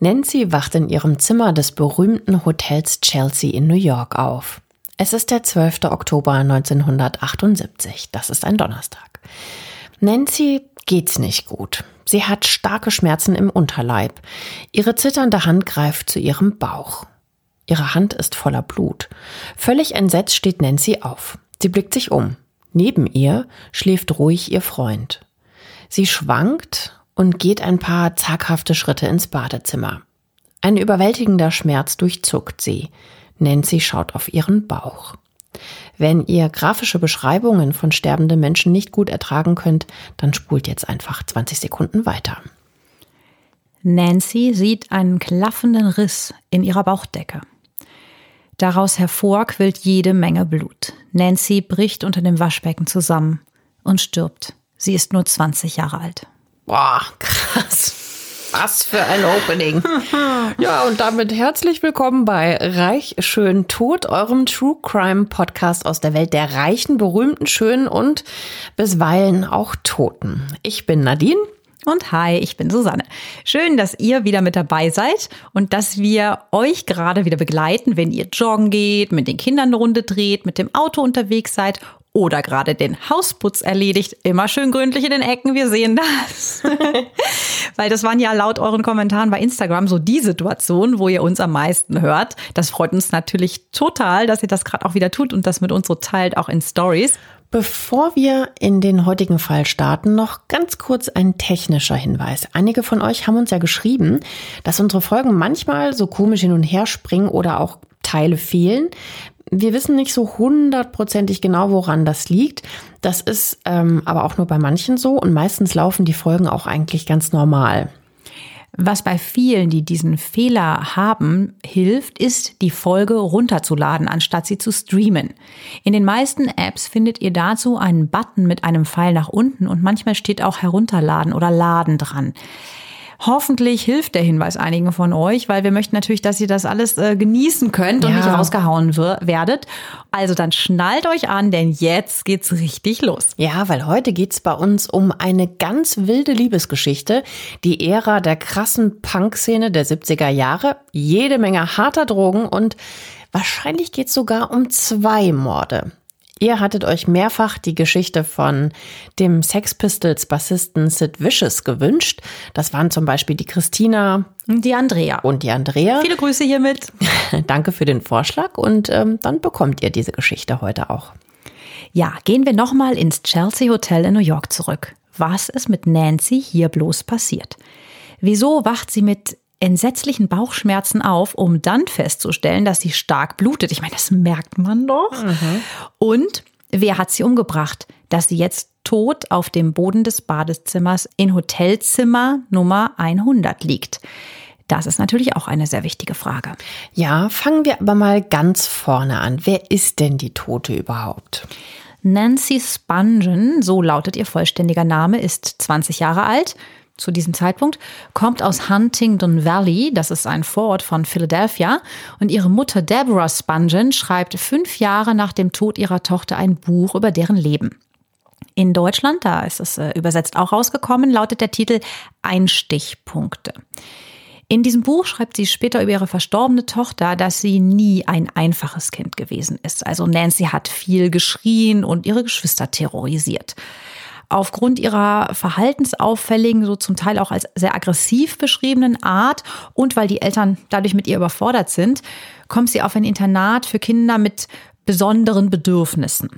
Nancy wacht in ihrem Zimmer des berühmten Hotels Chelsea in New York auf. Es ist der 12. Oktober 1978. Das ist ein Donnerstag. Nancy geht's nicht gut. Sie hat starke Schmerzen im Unterleib. Ihre zitternde Hand greift zu ihrem Bauch. Ihre Hand ist voller Blut. Völlig entsetzt steht Nancy auf. Sie blickt sich um. Neben ihr schläft ruhig ihr Freund. Sie schwankt und geht ein paar zaghafte Schritte ins Badezimmer. Ein überwältigender Schmerz durchzuckt sie. Nancy schaut auf ihren Bauch. Wenn ihr grafische Beschreibungen von sterbenden Menschen nicht gut ertragen könnt, dann spult jetzt einfach 20 Sekunden weiter. Nancy sieht einen klaffenden Riss in ihrer Bauchdecke. Daraus hervor quillt jede Menge Blut. Nancy bricht unter dem Waschbecken zusammen und stirbt. Sie ist nur 20 Jahre alt. Boah, krass. Was für ein Opening. ja, und damit herzlich willkommen bei Reich, Schön, Tod, eurem True Crime Podcast aus der Welt der Reichen, Berühmten, Schönen und bisweilen auch Toten. Ich bin Nadine. Und hi, ich bin Susanne. Schön, dass ihr wieder mit dabei seid und dass wir euch gerade wieder begleiten, wenn ihr joggen geht, mit den Kindern eine Runde dreht, mit dem Auto unterwegs seid oder gerade den Hausputz erledigt. Immer schön gründlich in den Ecken, wir sehen das. Weil das waren ja laut euren Kommentaren bei Instagram so die Situation, wo ihr uns am meisten hört. Das freut uns natürlich total, dass ihr das gerade auch wieder tut und das mit uns so teilt, auch in Stories. Bevor wir in den heutigen Fall starten, noch ganz kurz ein technischer Hinweis. Einige von euch haben uns ja geschrieben, dass unsere Folgen manchmal so komisch hin und her springen oder auch Teile fehlen. Wir wissen nicht so hundertprozentig genau, woran das liegt. Das ist ähm, aber auch nur bei manchen so und meistens laufen die Folgen auch eigentlich ganz normal. Was bei vielen, die diesen Fehler haben, hilft, ist, die Folge runterzuladen, anstatt sie zu streamen. In den meisten Apps findet ihr dazu einen Button mit einem Pfeil nach unten und manchmal steht auch herunterladen oder laden dran. Hoffentlich hilft der Hinweis einigen von euch, weil wir möchten natürlich, dass ihr das alles äh, genießen könnt und ja. nicht rausgehauen werdet. Also dann schnallt euch an, denn jetzt geht's richtig los. Ja, weil heute geht's bei uns um eine ganz wilde Liebesgeschichte, die Ära der krassen Punk-Szene der 70er Jahre, jede Menge harter Drogen und wahrscheinlich geht's sogar um zwei Morde. Ihr hattet euch mehrfach die Geschichte von dem Sex Pistols Bassisten Sid Vicious gewünscht. Das waren zum Beispiel die Christina. Und die Andrea. Und die Andrea. Viele Grüße hiermit. Danke für den Vorschlag und ähm, dann bekommt ihr diese Geschichte heute auch. Ja, gehen wir nochmal ins Chelsea Hotel in New York zurück. Was ist mit Nancy hier bloß passiert? Wieso wacht sie mit entsetzlichen Bauchschmerzen auf, um dann festzustellen, dass sie stark blutet. Ich meine, das merkt man doch. Mhm. Und wer hat sie umgebracht? Dass sie jetzt tot auf dem Boden des Badezimmers in Hotelzimmer Nummer 100 liegt. Das ist natürlich auch eine sehr wichtige Frage. Ja, fangen wir aber mal ganz vorne an. Wer ist denn die Tote überhaupt? Nancy Spungen, so lautet ihr vollständiger Name, ist 20 Jahre alt zu diesem Zeitpunkt, kommt aus Huntingdon Valley, das ist ein Vorort von Philadelphia, und ihre Mutter Deborah Spungen schreibt fünf Jahre nach dem Tod ihrer Tochter ein Buch über deren Leben. In Deutschland, da ist es äh, übersetzt auch rausgekommen, lautet der Titel Einstichpunkte. In diesem Buch schreibt sie später über ihre verstorbene Tochter, dass sie nie ein einfaches Kind gewesen ist. Also Nancy hat viel geschrien und ihre Geschwister terrorisiert aufgrund ihrer verhaltensauffälligen, so zum Teil auch als sehr aggressiv beschriebenen Art und weil die Eltern dadurch mit ihr überfordert sind, kommt sie auf ein Internat für Kinder mit besonderen Bedürfnissen.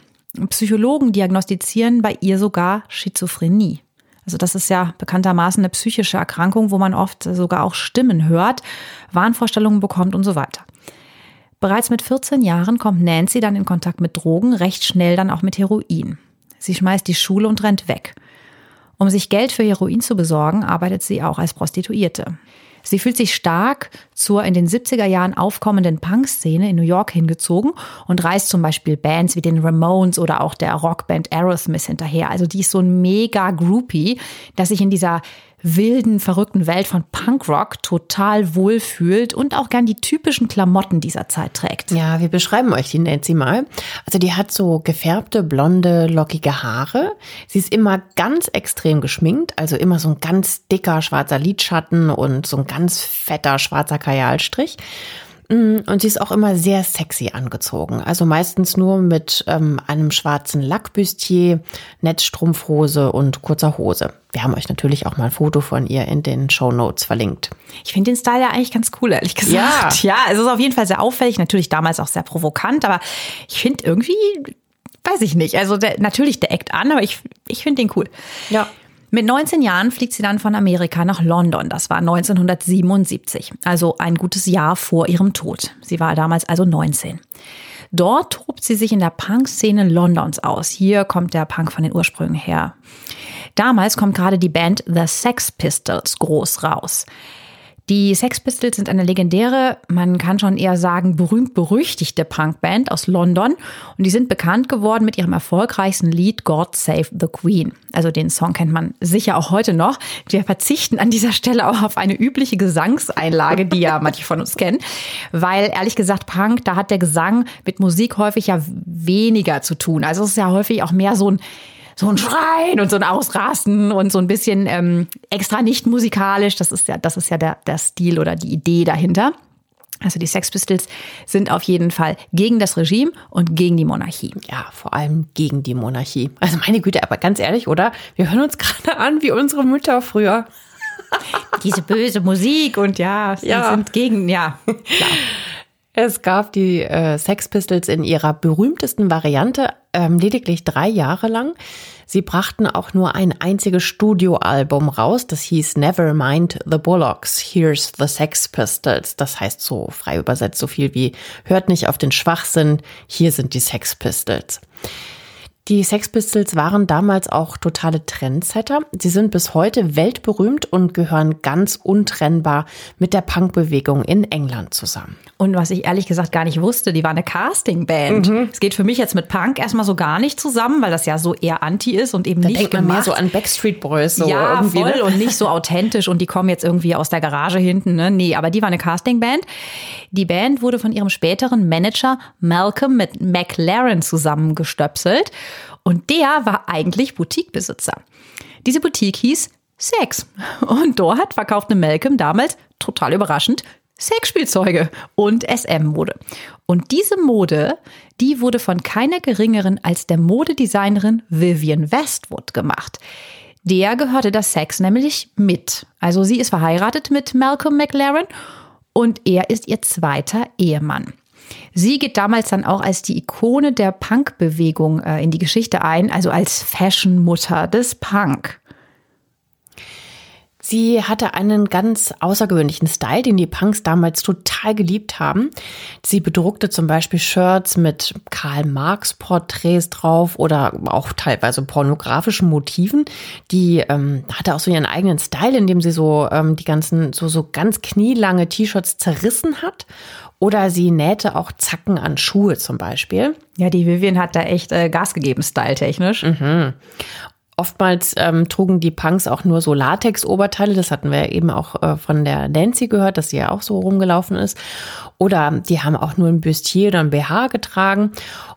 Psychologen diagnostizieren bei ihr sogar Schizophrenie. Also das ist ja bekanntermaßen eine psychische Erkrankung, wo man oft sogar auch Stimmen hört, Wahnvorstellungen bekommt und so weiter. Bereits mit 14 Jahren kommt Nancy dann in Kontakt mit Drogen, recht schnell dann auch mit Heroin. Sie schmeißt die Schule und rennt weg. Um sich Geld für Heroin zu besorgen, arbeitet sie auch als Prostituierte. Sie fühlt sich stark zur in den 70er Jahren aufkommenden Punk-Szene in New York hingezogen und reist zum Beispiel Bands wie den Ramones oder auch der Rockband Aerosmith hinterher. Also die ist so ein mega Groupie, dass sich in dieser wilden, verrückten Welt von Punkrock total wohlfühlt und auch gern die typischen Klamotten dieser Zeit trägt. Ja, wir beschreiben euch die Nancy mal. Also die hat so gefärbte, blonde, lockige Haare. Sie ist immer ganz extrem geschminkt, also immer so ein ganz dicker schwarzer Lidschatten und so ein ganz fetter schwarzer Kajalstrich. Mm, und sie ist auch immer sehr sexy angezogen. Also meistens nur mit ähm, einem schwarzen Lackbüstier, Netzstrumpfhose und kurzer Hose. Wir haben euch natürlich auch mal ein Foto von ihr in den Show Notes verlinkt. Ich finde den Style ja eigentlich ganz cool, ehrlich gesagt. Ja. ja, es ist auf jeden Fall sehr auffällig, natürlich damals auch sehr provokant, aber ich finde irgendwie, weiß ich nicht. Also der, natürlich der Act an, aber ich, ich finde den cool. Ja. Mit 19 Jahren fliegt sie dann von Amerika nach London. Das war 1977, also ein gutes Jahr vor ihrem Tod. Sie war damals also 19. Dort tobt sie sich in der Punk-Szene Londons aus. Hier kommt der Punk von den Ursprüngen her. Damals kommt gerade die Band The Sex Pistols groß raus. Die Sex Pistols sind eine legendäre, man kann schon eher sagen berühmt-berüchtigte Punkband aus London und die sind bekannt geworden mit ihrem erfolgreichsten Lied God Save the Queen. Also den Song kennt man sicher auch heute noch. Wir verzichten an dieser Stelle auch auf eine übliche Gesangseinlage, die ja manche von uns kennen, weil ehrlich gesagt Punk, da hat der Gesang mit Musik häufig ja weniger zu tun. Also es ist ja häufig auch mehr so ein so ein Schreien und so ein Ausrasten und so ein bisschen ähm, extra nicht musikalisch. Das ist ja, das ist ja der, der Stil oder die Idee dahinter. Also die Sex Pistols sind auf jeden Fall gegen das Regime und gegen die Monarchie. Ja, vor allem gegen die Monarchie. Also meine Güte, aber ganz ehrlich, oder? Wir hören uns gerade an wie unsere Mütter früher. Diese böse Musik und ja, sie ja. sind gegen, ja, klar. Es gab die äh, Sex Pistols in ihrer berühmtesten Variante ähm, lediglich drei Jahre lang. Sie brachten auch nur ein einziges Studioalbum raus, das hieß Never Mind the Bullocks, Here's the Sex Pistols. Das heißt so frei übersetzt so viel wie Hört nicht auf den Schwachsinn, hier sind die Sex Pistols. Die Sex Pistols waren damals auch totale Trendsetter. Sie sind bis heute weltberühmt und gehören ganz untrennbar mit der Punkbewegung in England zusammen. Und was ich ehrlich gesagt gar nicht wusste, die war eine Castingband. Mhm. Es geht für mich jetzt mit Punk erstmal so gar nicht zusammen, weil das ja so eher anti ist und eben da nicht denkt man mehr so an Backstreet Boys. So ja, irgendwie, voll ne? und nicht so authentisch und die kommen jetzt irgendwie aus der Garage hinten. Ne? Nee, aber die war eine Castingband. Die Band wurde von ihrem späteren Manager Malcolm mit McLaren zusammengestöpselt. Und der war eigentlich Boutiquebesitzer. Diese Boutique hieß Sex. Und dort verkaufte Malcolm damals, total überraschend, Sexspielzeuge und SM-Mode. Und diese Mode, die wurde von keiner geringeren als der Modedesignerin Vivian Westwood gemacht. Der gehörte das Sex nämlich mit. Also sie ist verheiratet mit Malcolm McLaren und er ist ihr zweiter Ehemann. Sie geht damals dann auch als die Ikone der Punk-Bewegung äh, in die Geschichte ein, also als Fashion-Mutter des Punk. Sie hatte einen ganz außergewöhnlichen Style, den die Punks damals total geliebt haben. Sie bedruckte zum Beispiel Shirts mit Karl Marx Porträts drauf oder auch teilweise pornografischen Motiven. Die ähm, hatte auch so ihren eigenen Style, in dem sie so ähm, die ganzen so so ganz knielange T-Shirts zerrissen hat oder sie nähte auch Zacken an Schuhe zum Beispiel. Ja, die Vivian hat da echt äh, Gas gegeben, styletechnisch. Mhm. Oftmals ähm, trugen die Punks auch nur so Latex-Oberteile. Das hatten wir eben auch äh, von der Nancy gehört, dass sie ja auch so rumgelaufen ist. Oder die haben auch nur ein Bustier oder ein BH getragen.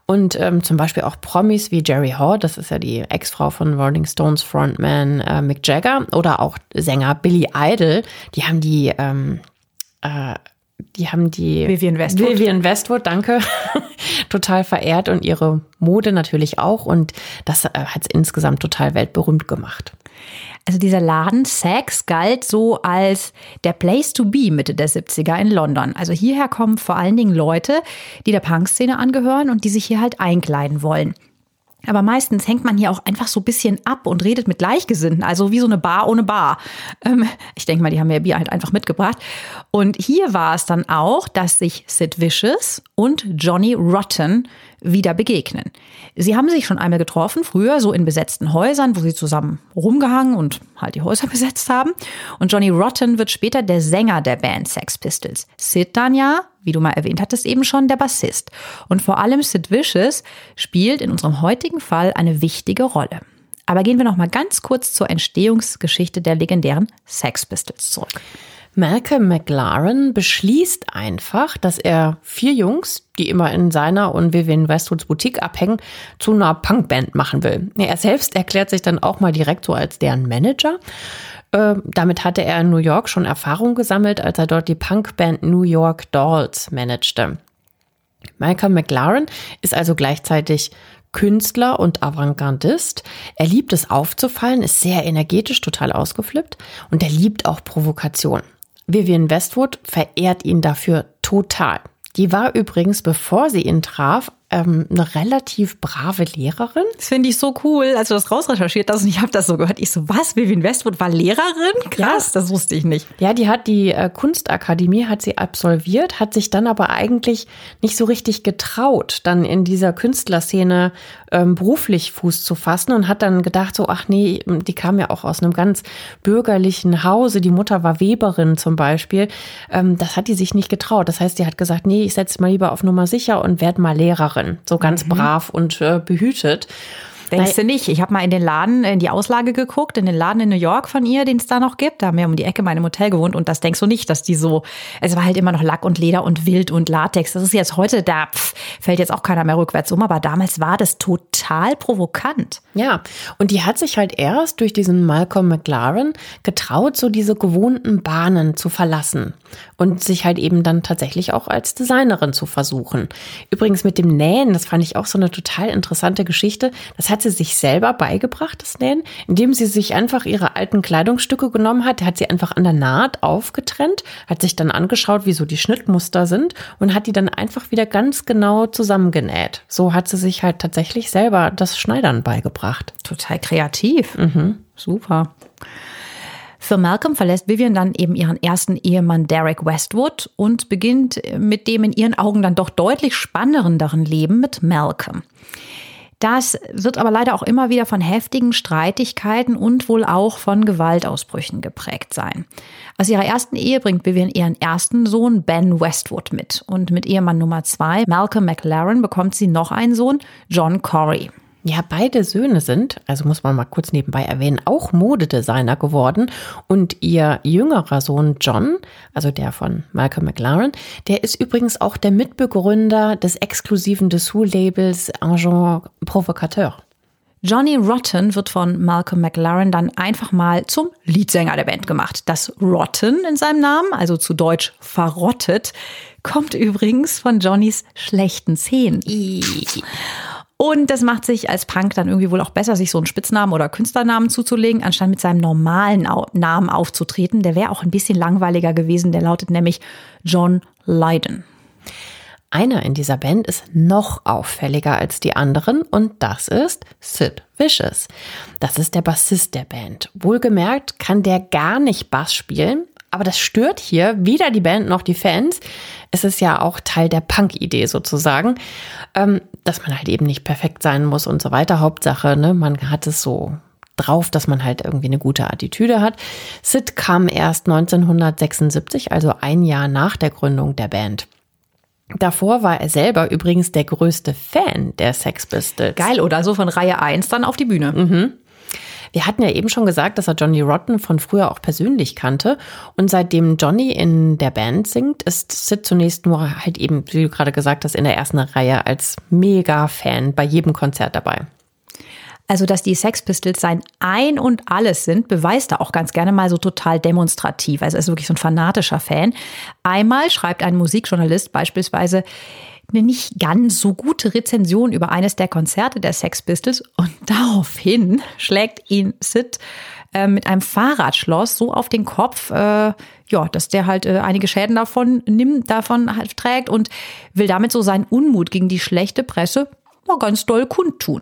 Und ähm, zum Beispiel auch Promis wie Jerry Hall, das ist ja die Ex-Frau von Rolling Stones Frontman äh, Mick Jagger. Oder auch Sänger Billy Idol, die haben die ähm, äh, die haben die Vivian Westwood, Vivian Westwood danke, total verehrt und ihre Mode natürlich auch. Und das äh, hat es insgesamt total weltberühmt gemacht. Also dieser Laden Saks galt so als der Place to be Mitte der 70er in London. Also hierher kommen vor allen Dingen Leute, die der Punk-Szene angehören und die sich hier halt einkleiden wollen. Aber meistens hängt man hier auch einfach so ein bisschen ab und redet mit Gleichgesinnten, also wie so eine Bar ohne Bar. Ähm, ich denke mal, die haben mir Bier halt einfach mitgebracht. Und hier war es dann auch, dass sich Sid Vicious und Johnny Rotten wieder begegnen. Sie haben sich schon einmal getroffen, früher so in besetzten Häusern, wo sie zusammen rumgehangen und halt die Häuser besetzt haben. Und Johnny Rotten wird später der Sänger der Band Sex Pistols. Sid dann ja, wie du mal erwähnt hattest, eben schon der Bassist. Und vor allem Sid Vicious spielt in unserem heutigen Fall eine wichtige Rolle. Aber gehen wir noch mal ganz kurz zur Entstehungsgeschichte der legendären Sex Pistols zurück. Malcolm McLaren beschließt einfach, dass er vier Jungs, die immer in seiner und Vivian Westwoods Boutique abhängen, zu einer Punkband machen will. Er selbst erklärt sich dann auch mal direkt so als deren Manager. Äh, damit hatte er in New York schon Erfahrung gesammelt, als er dort die Punkband New York Dolls managte. Malcolm McLaren ist also gleichzeitig Künstler und Avantgardist. Er liebt es aufzufallen, ist sehr energetisch, total ausgeflippt und er liebt auch Provokation. Vivian Westwood verehrt ihn dafür total. Die war übrigens, bevor sie ihn traf, ähm, eine relativ brave Lehrerin. Das finde ich so cool, als du das rausrecherchiert hast und ich habe das so gehört. Ich so, was? Vivian Westwood war Lehrerin? Krass, ja. das wusste ich nicht. Ja, die hat die äh, Kunstakademie, hat sie absolviert, hat sich dann aber eigentlich nicht so richtig getraut, dann in dieser Künstlerszene ähm, beruflich Fuß zu fassen und hat dann gedacht so, ach nee, die kam ja auch aus einem ganz bürgerlichen Hause. Die Mutter war Weberin zum Beispiel. Ähm, das hat die sich nicht getraut. Das heißt, die hat gesagt, nee, ich setze mal lieber auf Nummer sicher und werde mal Lehrerin. Lehrerin, so ganz mhm. brav und äh, behütet. Denkst du nicht? Ich habe mal in den Laden, in die Auslage geguckt, in den Laden in New York von ihr, den es da noch gibt. Da haben wir um die Ecke in meinem Hotel gewohnt und das denkst du nicht, dass die so, es war halt immer noch Lack und Leder und Wild und Latex. Das ist jetzt heute, da pff, fällt jetzt auch keiner mehr rückwärts um, aber damals war das total provokant. Ja, und die hat sich halt erst durch diesen Malcolm McLaren getraut, so diese gewohnten Bahnen zu verlassen und sich halt eben dann tatsächlich auch als Designerin zu versuchen. Übrigens mit dem Nähen, das fand ich auch so eine total interessante Geschichte. Das hat hat sie sich selber beigebracht, das Nähen, indem sie sich einfach ihre alten Kleidungsstücke genommen hat, hat sie einfach an der Naht aufgetrennt, hat sich dann angeschaut, wie so die Schnittmuster sind und hat die dann einfach wieder ganz genau zusammengenäht. So hat sie sich halt tatsächlich selber das Schneidern beigebracht. Total kreativ. Mhm. Super. Für Malcolm verlässt Vivian dann eben ihren ersten Ehemann Derek Westwood und beginnt mit dem in ihren Augen dann doch deutlich spannenderen Leben mit Malcolm. Das wird aber leider auch immer wieder von heftigen Streitigkeiten und wohl auch von Gewaltausbrüchen geprägt sein. Aus ihrer ersten Ehe bringt Vivian ihren ersten Sohn Ben Westwood mit. Und mit Ehemann Nummer zwei, Malcolm McLaren, bekommt sie noch einen Sohn, John Corey. Ja, beide Söhne sind, also muss man mal kurz nebenbei erwähnen, auch Modedesigner geworden. Und ihr jüngerer Sohn John, also der von Malcolm McLaren, der ist übrigens auch der Mitbegründer des exklusiven Dessous-Labels Agent Provocateur. Johnny Rotten wird von Malcolm McLaren dann einfach mal zum Leadsänger der Band gemacht. Das Rotten in seinem Namen, also zu Deutsch verrottet, kommt übrigens von Johnnys schlechten Zähnen. Und das macht sich als Punk dann irgendwie wohl auch besser, sich so einen Spitznamen oder Künstlernamen zuzulegen, anstatt mit seinem normalen Namen aufzutreten. Der wäre auch ein bisschen langweiliger gewesen. Der lautet nämlich John Lydon. Einer in dieser Band ist noch auffälliger als die anderen und das ist Sid Vicious. Das ist der Bassist der Band. Wohlgemerkt kann der gar nicht Bass spielen, aber das stört hier weder die Band noch die Fans. Es ist ja auch Teil der Punk-Idee sozusagen, ähm, dass man halt eben nicht perfekt sein muss und so weiter. Hauptsache, ne, man hat es so drauf, dass man halt irgendwie eine gute Attitüde hat. Sid kam erst 1976, also ein Jahr nach der Gründung der Band. Davor war er selber übrigens der größte Fan der Sex Pistols. Geil, oder so von Reihe 1 dann auf die Bühne. Mhm. Wir hatten ja eben schon gesagt, dass er Johnny Rotten von früher auch persönlich kannte. Und seitdem Johnny in der Band singt, ist Sid zunächst nur halt eben, wie du gerade gesagt hast, in der ersten Reihe als Mega-Fan bei jedem Konzert dabei. Also, dass die Sex Pistols sein Ein und Alles sind, beweist er auch ganz gerne mal so total demonstrativ. Also, er ist wirklich so ein fanatischer Fan. Einmal schreibt ein Musikjournalist beispielsweise, eine nicht ganz so gute Rezension über eines der Konzerte der Sex Pistols und daraufhin schlägt ihn Sid äh, mit einem Fahrradschloss so auf den Kopf, äh, ja, dass der halt äh, einige Schäden davon nimmt, davon halt trägt und will damit so seinen Unmut gegen die schlechte Presse mal ganz doll kundtun.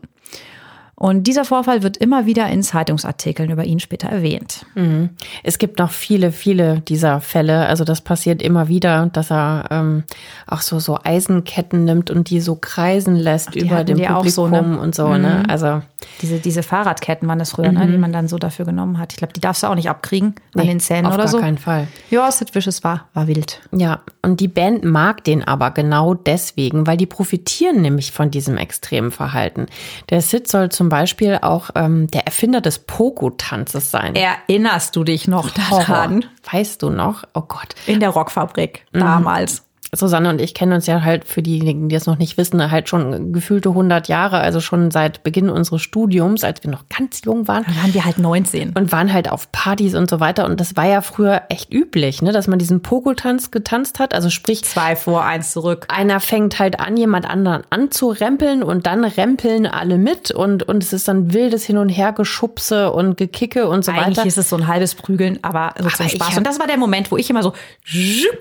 Und dieser Vorfall wird immer wieder in Zeitungsartikeln über ihn später erwähnt. Mhm. Es gibt noch viele, viele dieser Fälle. Also das passiert immer wieder, dass er ähm, auch so, so Eisenketten nimmt und die so kreisen lässt Ach, über dem Publikum so, ne? und so. Ne? Mhm. Also Diese, diese Fahrradketten waren das früher, ne, die man dann so dafür genommen hat. Ich glaube, die darfst du auch nicht abkriegen an nee, den Zähnen auf oder gar so. keinen Fall. Ja, Sid Vicious war, war wild. Ja, und die Band mag den aber genau deswegen, weil die profitieren nämlich von diesem extremen Verhalten. Der Sid soll zum Beispiel auch ähm, der Erfinder des Pogo-Tanzes sein. Erinnerst du dich noch daran? Weißt du noch? Oh Gott. In der Rockfabrik damals. Susanne und ich kennen uns ja halt für diejenigen, die es noch nicht wissen, halt schon gefühlte 100 Jahre, also schon seit Beginn unseres Studiums, als wir noch ganz jung waren. Dann waren wir halt 19. Und waren halt auf Partys und so weiter. Und das war ja früher echt üblich, ne, dass man diesen Pogo-Tanz getanzt hat. Also sprich, Zwei vor, eins zurück. einer fängt halt an, jemand anderen anzurempeln und dann rempeln alle mit und, und es ist dann wildes Hin- und Hergeschubse und Gekicke und so Eigentlich weiter. ist es so ein halbes Prügeln, aber so zum ich Spaß. Und das war der Moment, wo ich immer so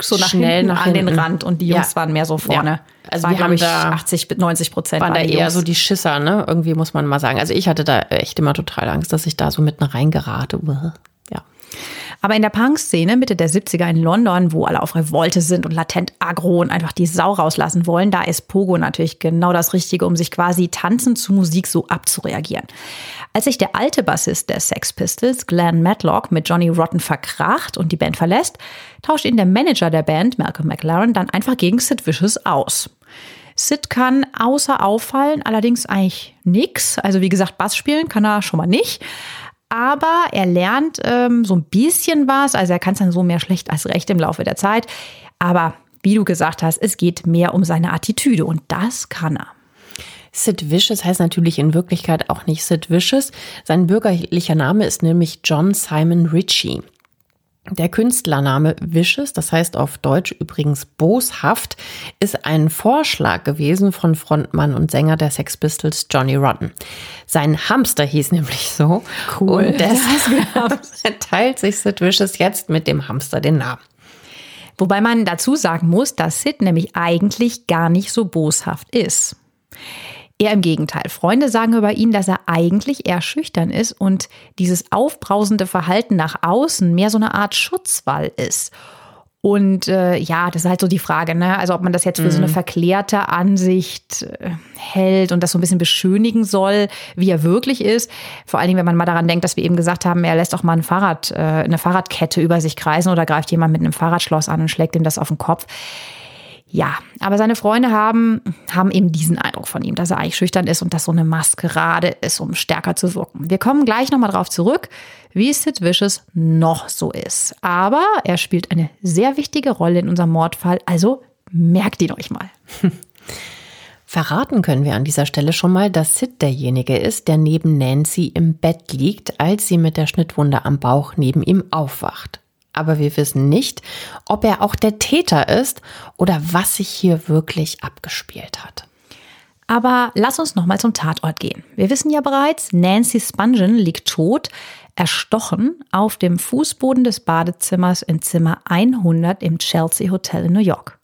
so nach Schnell hinten nach an den hinten. Rand und die Jungs Ja. waren mehr so vorne. Ja. Also war, wir haben ich, da- 80, bis 90 Prozent waren da die eher so die Schisser, ne? Irgendwie muss man mal sagen. Also ich hatte da echt immer total Angst, dass ich da so mitten reingerate. Ja. Aber in der Punk-Szene Mitte der 70er in London, wo alle auf Revolte sind und latent aggro und einfach die Sau rauslassen wollen, da ist Pogo natürlich genau das Richtige, um sich quasi tanzend zu Musik so abzureagieren. Als sich der alte Bassist der Sex Pistols, Glenn Matlock, mit Johnny Rotten verkracht und die Band verlässt, tauscht ihn der Manager der Band, Malcolm McLaren, dann einfach gegen Sid Vicious aus. Sid kann außer auffallen allerdings eigentlich nix. Also wie gesagt, Bass spielen kann er schon mal nicht. Aber er lernt ähm, so ein bisschen was. Also er kann es dann so mehr schlecht als recht im Laufe der Zeit. Aber wie du gesagt hast, es geht mehr um seine Attitüde und das kann er. Sid Vicious heißt natürlich in Wirklichkeit auch nicht Sid Vicious. Sein bürgerlicher Name ist nämlich John Simon Ritchie. Der Künstlername Vicious, das heißt auf Deutsch übrigens boshaft, ist ein Vorschlag gewesen von Frontmann und Sänger der Sex Pistols Johnny Rotten. Sein Hamster hieß nämlich so. Cool. Und deshalb teilt sich Sid Vicious jetzt mit dem Hamster den Namen. Wobei man dazu sagen muss, dass Sid nämlich eigentlich gar nicht so boshaft ist. Eher im Gegenteil. Freunde sagen über ihn, dass er eigentlich eher schüchtern ist und dieses aufbrausende Verhalten nach außen mehr so eine Art Schutzwall ist. Und äh, ja, das ist halt so die Frage, ne? Also ob man das jetzt für so eine verklärte Ansicht äh, hält und das so ein bisschen beschönigen soll, wie er wirklich ist. Vor allen Dingen, wenn man mal daran denkt, dass wir eben gesagt haben, er lässt auch mal ein Fahrrad, äh, eine Fahrradkette über sich kreisen oder greift jemand mit einem Fahrradschloss an und schlägt ihm das auf den Kopf. Ja, aber seine Freunde haben, haben eben diesen Eindruck von ihm, dass er eigentlich schüchtern ist und dass so eine Maskerade ist, um stärker zu wirken. Wir kommen gleich nochmal drauf zurück, wie Sid Vicious noch so ist. Aber er spielt eine sehr wichtige Rolle in unserem Mordfall, also merkt ihn euch mal. Verraten können wir an dieser Stelle schon mal, dass Sid derjenige ist, der neben Nancy im Bett liegt, als sie mit der Schnittwunde am Bauch neben ihm aufwacht. Aber wir wissen nicht, ob er auch der Täter ist oder was sich hier wirklich abgespielt hat. Aber lass uns nochmal zum Tatort gehen. Wir wissen ja bereits, Nancy Spungen liegt tot, erstochen auf dem Fußboden des Badezimmers in Zimmer 100 im Chelsea Hotel in New York.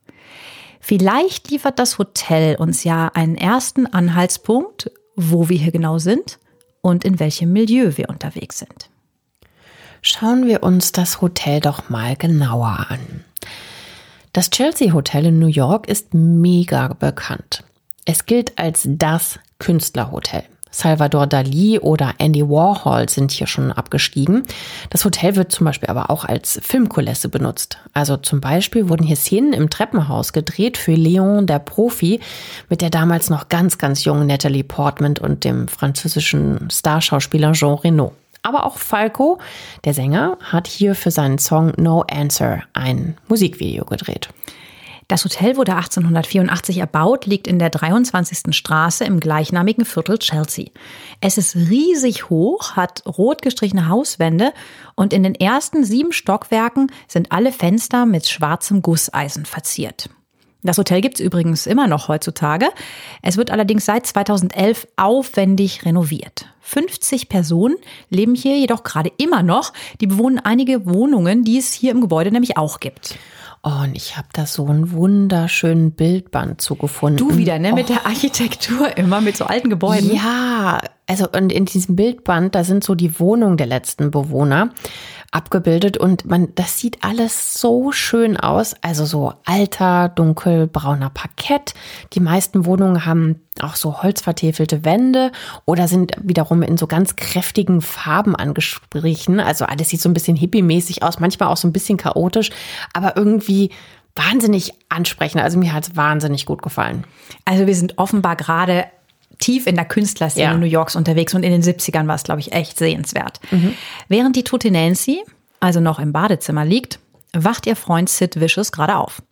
Vielleicht liefert das Hotel uns ja einen ersten Anhaltspunkt, wo wir hier genau sind und in welchem Milieu wir unterwegs sind. Schauen wir uns das Hotel doch mal genauer an. Das Chelsea Hotel in New York ist mega bekannt. Es gilt als das Künstlerhotel. Salvador Dali oder Andy Warhol sind hier schon abgestiegen. Das Hotel wird zum Beispiel aber auch als Filmkulisse benutzt. Also zum Beispiel wurden hier Szenen im Treppenhaus gedreht für Léon, der Profi, mit der damals noch ganz, ganz jungen Natalie Portman und dem französischen Starschauspieler Jean Reno. Aber auch Falco, der Sänger, hat hier für seinen Song No Answer ein Musikvideo gedreht. Das Hotel wurde 1884 erbaut, liegt in der 23. Straße im gleichnamigen Viertel Chelsea. Es ist riesig hoch, hat rot gestrichene Hauswände und in den ersten sieben Stockwerken sind alle Fenster mit schwarzem Gusseisen verziert. Das Hotel gibt's übrigens immer noch heutzutage. Es wird allerdings seit 2011 aufwendig renoviert. 50 Personen leben hier jedoch gerade immer noch. Die bewohnen einige Wohnungen, die es hier im Gebäude nämlich auch gibt. Oh, und ich habe da so einen wunderschönen Bildband zugefunden. Du wieder, ne? Mit oh. der Architektur immer, mit so alten Gebäuden. Ja, also und in diesem Bildband, da sind so die Wohnungen der letzten Bewohner abgebildet und man, das sieht alles so schön aus. Also so alter, dunkelbrauner Parkett. Die meisten Wohnungen haben auch so holzvertäfelte Wände oder sind wiederum in so ganz kräftigen Farben angesprochen. Also alles sieht so ein bisschen hippie-mäßig aus, manchmal auch so ein bisschen chaotisch, aber irgendwie wahnsinnig ansprechend. Also mir hat es wahnsinnig gut gefallen. Also wir sind offenbar gerade tief in der Künstlerszene Ja. New Yorks unterwegs und in den 70ern war es, glaube ich, echt sehenswert. Während die tote Nancy also noch im Badezimmer liegt, wacht ihr Freund Sid Vicious gerade auf.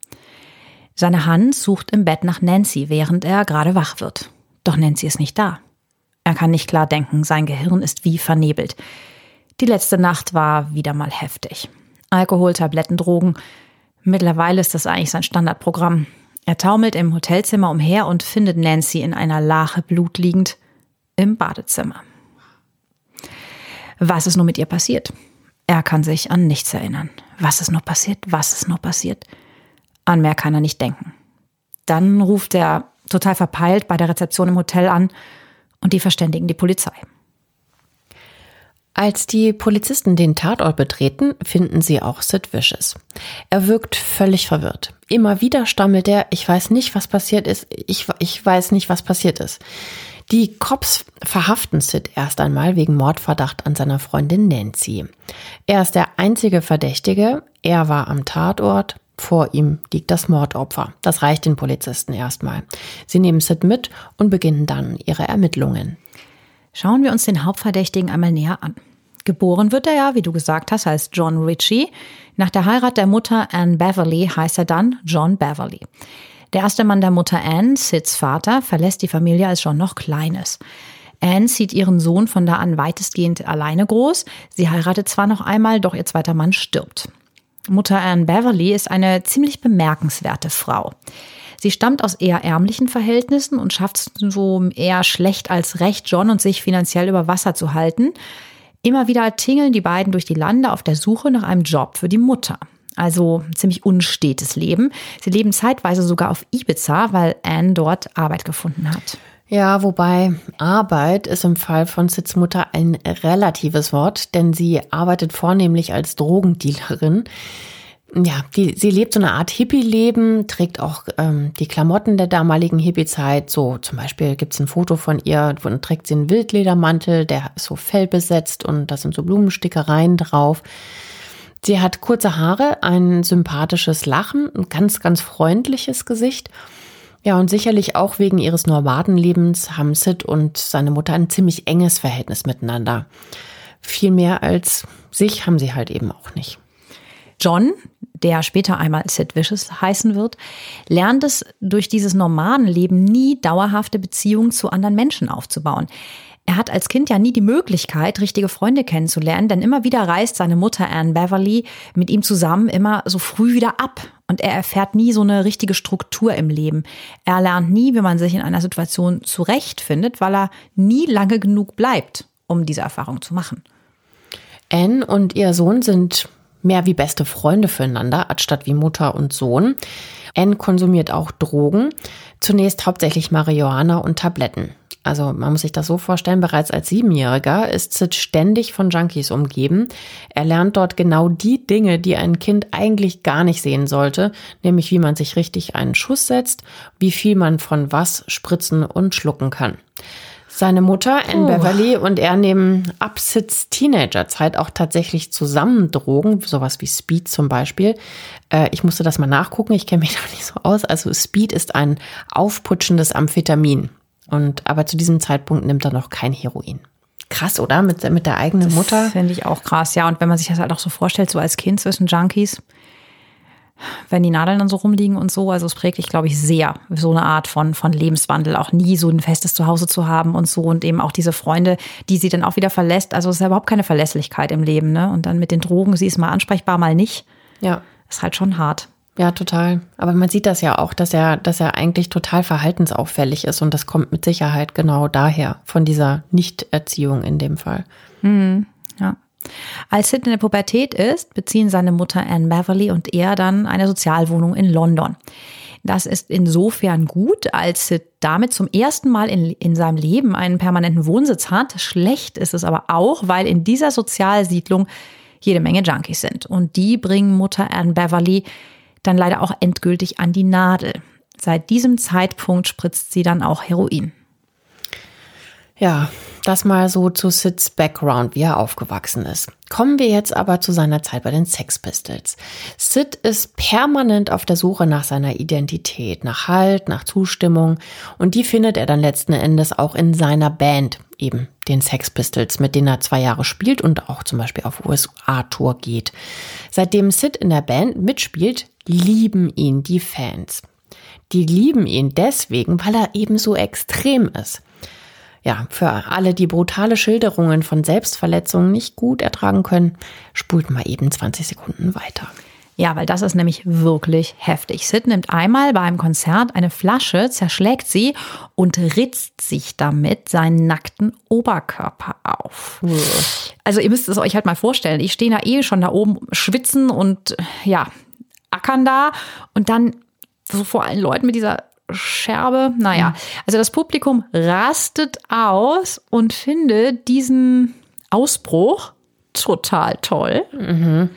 Seine Hand sucht im Bett nach Nancy, während er gerade wach wird. Doch Nancy ist nicht da. Er kann nicht klar denken, sein Gehirn ist wie vernebelt. Die letzte Nacht war wieder mal heftig. Alkohol, Tabletten, Drogen. Mittlerweile ist das eigentlich sein Standardprogramm. Er taumelt im Hotelzimmer umher und findet Nancy in einer Lache Blut liegend im Badezimmer. Was ist nur mit ihr passiert? Er kann sich an nichts erinnern. Was ist nur passiert? Was ist nur passiert? An mehr kann er nicht denken. Dann ruft er total verpeilt bei der Rezeption im Hotel an und die verständigen die Polizei. Als die Polizisten den Tatort betreten, finden sie auch Sid Vicious. Er wirkt völlig verwirrt. Immer wieder stammelt er, ich weiß nicht, was passiert ist, ich, ich weiß nicht, was passiert ist. Die Cops verhaften Sid erst einmal wegen Mordverdacht an seiner Freundin Nancy. Er ist der einzige Verdächtige, er war am Tatort, vor ihm liegt das Mordopfer. Das reicht den Polizisten erstmal. Sie nehmen Sid mit und beginnen dann ihre Ermittlungen. Schauen wir uns den Hauptverdächtigen einmal näher an. Geboren wird er ja, wie du gesagt hast, heißt John Ritchie. Nach der Heirat der Mutter Anne Beverly heißt er dann John Beverly. Der erste Mann der Mutter Anne, Sids Vater, verlässt die Familie, als John noch klein ist. Anne zieht ihren Sohn von da an weitestgehend alleine groß. Sie heiratet zwar noch einmal, doch ihr zweiter Mann stirbt. Mutter Anne Beverly ist eine ziemlich bemerkenswerte Frau. Sie stammt aus eher ärmlichen Verhältnissen und schafft es so eher schlecht als recht, John und sich finanziell über Wasser zu halten. Immer wieder tingeln die beiden durch die Lande auf der Suche nach einem Job für die Mutter. Also ziemlich unstetes Leben. Sie leben zeitweise sogar auf Ibiza, weil Anne dort Arbeit gefunden hat. Ja, wobei Arbeit ist im Fall von Sids Mutter ein relatives Wort, denn sie arbeitet vornehmlich als Drogendealerin. Ja, die, sie lebt so eine Art Hippie-Leben, trägt auch ähm, die Klamotten der damaligen Hippie-Zeit. So zum Beispiel gibt's ein Foto von ihr, wo trägt sie einen Wildledermantel, der ist so fellbesetzt und da sind so Blumenstickereien drauf. Sie hat kurze Haare, ein sympathisches Lachen, ein ganz, ganz freundliches Gesicht. Ja, und sicherlich auch wegen ihres Nomadenlebens haben Sid und seine Mutter ein ziemlich enges Verhältnis miteinander. Viel mehr als sich haben sie halt eben auch nicht. John, der später einmal Sid Vicious heißen wird, lernt es durch dieses Nomadenleben nie dauerhafte Beziehungen zu anderen Menschen aufzubauen. Er hat als Kind ja nie die Möglichkeit, richtige Freunde kennenzulernen, denn immer wieder reist seine Mutter Anne Beverly mit ihm zusammen immer so früh wieder ab. Und er erfährt nie so eine richtige Struktur im Leben. Er lernt nie, wie man sich in einer Situation zurechtfindet, weil er nie lange genug bleibt, um diese Erfahrung zu machen. Anne und ihr Sohn sind mehr wie beste Freunde füreinander, anstatt wie Mutter und Sohn. Anne konsumiert auch Drogen, zunächst hauptsächlich Marihuana und Tabletten. Also man muss sich das so vorstellen, bereits als Siebenjähriger ist Sid ständig von Junkies umgeben. Er lernt dort genau die Dinge, die ein Kind eigentlich gar nicht sehen sollte, nämlich wie man sich richtig einen Schuss setzt, wie viel man von was spritzen und schlucken kann. Seine Mutter, Anne Beverly, und er nehmen ab Sids Teenagerzeit auch tatsächlich zusammen Drogen, sowas wie Speed zum Beispiel. Äh, ich musste das mal nachgucken, ich kenne mich da nicht so aus. Also Speed ist ein aufputschendes Amphetamin. Und aber zu diesem Zeitpunkt nimmt er noch kein Heroin. Krass, oder? Mit, mit der eigenen Mutter. Das finde ich auch krass, ja. Und wenn man sich das halt auch so vorstellt, so als Kind zwischen Junkies, wenn die Nadeln dann so rumliegen und so, also es prägt dich, glaube ich, sehr, so eine Art von, von Lebenswandel, auch nie so ein festes Zuhause zu haben und so und eben auch diese Freunde, die sie dann auch wieder verlässt. Also es ist ja überhaupt keine Verlässlichkeit im Leben, ne? Und dann mit den Drogen, sie ist mal ansprechbar, mal nicht. Ja. Ist halt schon hart. Ja, total. Aber man sieht das ja auch, dass er, dass er eigentlich total verhaltensauffällig ist und das kommt mit Sicherheit genau daher, von dieser Nichterziehung in dem Fall. Ja. Als Sid in der Pubertät ist, beziehen seine Mutter Anne Beverly und er dann eine Sozialwohnung in London. Das ist insofern gut, als Sid damit zum ersten Mal in, in seinem Leben einen permanenten Wohnsitz hat. Schlecht ist es aber auch, weil in dieser Sozialsiedlung jede Menge Junkies sind. Und die bringen Mutter Anne Beverly dann leider auch endgültig an die Nadel. Seit diesem Zeitpunkt spritzt sie dann auch Heroin. Ja, das mal so zu Sids Background, wie er aufgewachsen ist. Kommen wir jetzt aber zu seiner Zeit bei den Sex Pistols. Sid ist permanent auf der Suche nach seiner Identität, nach Halt, nach Zustimmung und die findet er dann letzten Endes auch in seiner Band, eben den Sex Pistols, mit denen er zwei Jahre spielt und auch zum Beispiel auf USA-Tour geht. Seitdem Sid in der Band mitspielt, lieben ihn die Fans. Die lieben ihn deswegen, weil er eben so extrem ist ja, für alle, die brutale Schilderungen von Selbstverletzungen nicht gut ertragen können, spult mal eben 20 Sekunden weiter. Ja, weil das ist nämlich wirklich heftig. Sid nimmt einmal beim Konzert eine Flasche, zerschlägt sie und ritzt sich damit seinen nackten Oberkörper auf. Also ihr müsst es euch halt mal vorstellen. Ich stehe da eh schon da oben schwitzen und ja, ackern da und dann so vor allen Leuten mit dieser Scherbe. Naja, mhm. also das Publikum rastet aus und findet diesen Ausbruch total toll. Mhm.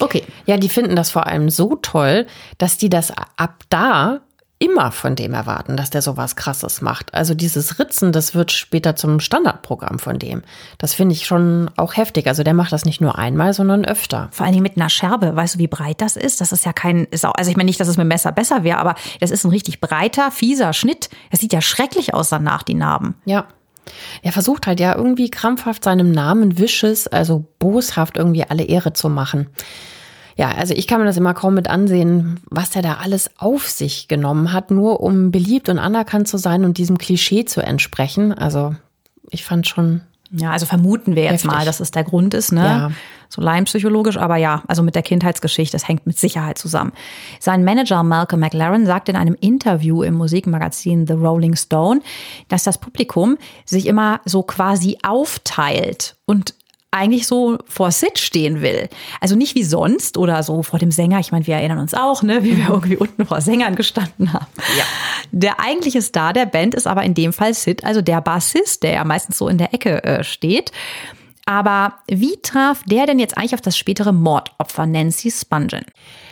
Okay. Ja, die finden das vor allem so toll, dass die das ab da immer von dem erwarten, dass der sowas krasses macht. Also dieses Ritzen, das wird später zum Standardprogramm von dem. Das finde ich schon auch heftig. Also der macht das nicht nur einmal, sondern öfter. Vor allen Dingen mit einer Scherbe. Weißt du, wie breit das ist? Das ist ja kein, ist auch, also ich meine nicht, dass es mit dem Messer besser wäre, aber das ist ein richtig breiter, fieser Schnitt. Das sieht ja schrecklich aus danach, die Narben. Ja. Er versucht halt ja irgendwie krampfhaft seinem Namen Wisches, also boshaft irgendwie alle Ehre zu machen. Ja, also ich kann mir das immer kaum mit ansehen, was er da alles auf sich genommen hat, nur um beliebt und anerkannt zu sein und diesem Klischee zu entsprechen. Also ich fand schon. Ja, also vermuten wir jetzt heftig. mal, dass es der Grund ist, ne? Ja. So laienpsychologisch, aber ja, also mit der Kindheitsgeschichte, das hängt mit Sicherheit zusammen. Sein Manager Malcolm McLaren sagt in einem Interview im Musikmagazin The Rolling Stone, dass das Publikum sich immer so quasi aufteilt und eigentlich so vor Sid stehen will. Also nicht wie sonst oder so vor dem Sänger. Ich meine, wir erinnern uns auch, ne, wie wir irgendwie unten vor Sängern gestanden haben. Ja. Der eigentliche Star der Band ist aber in dem Fall Sid, also der Bassist, der ja meistens so in der Ecke äh, steht. Aber wie traf der denn jetzt eigentlich auf das spätere Mordopfer Nancy Spungen?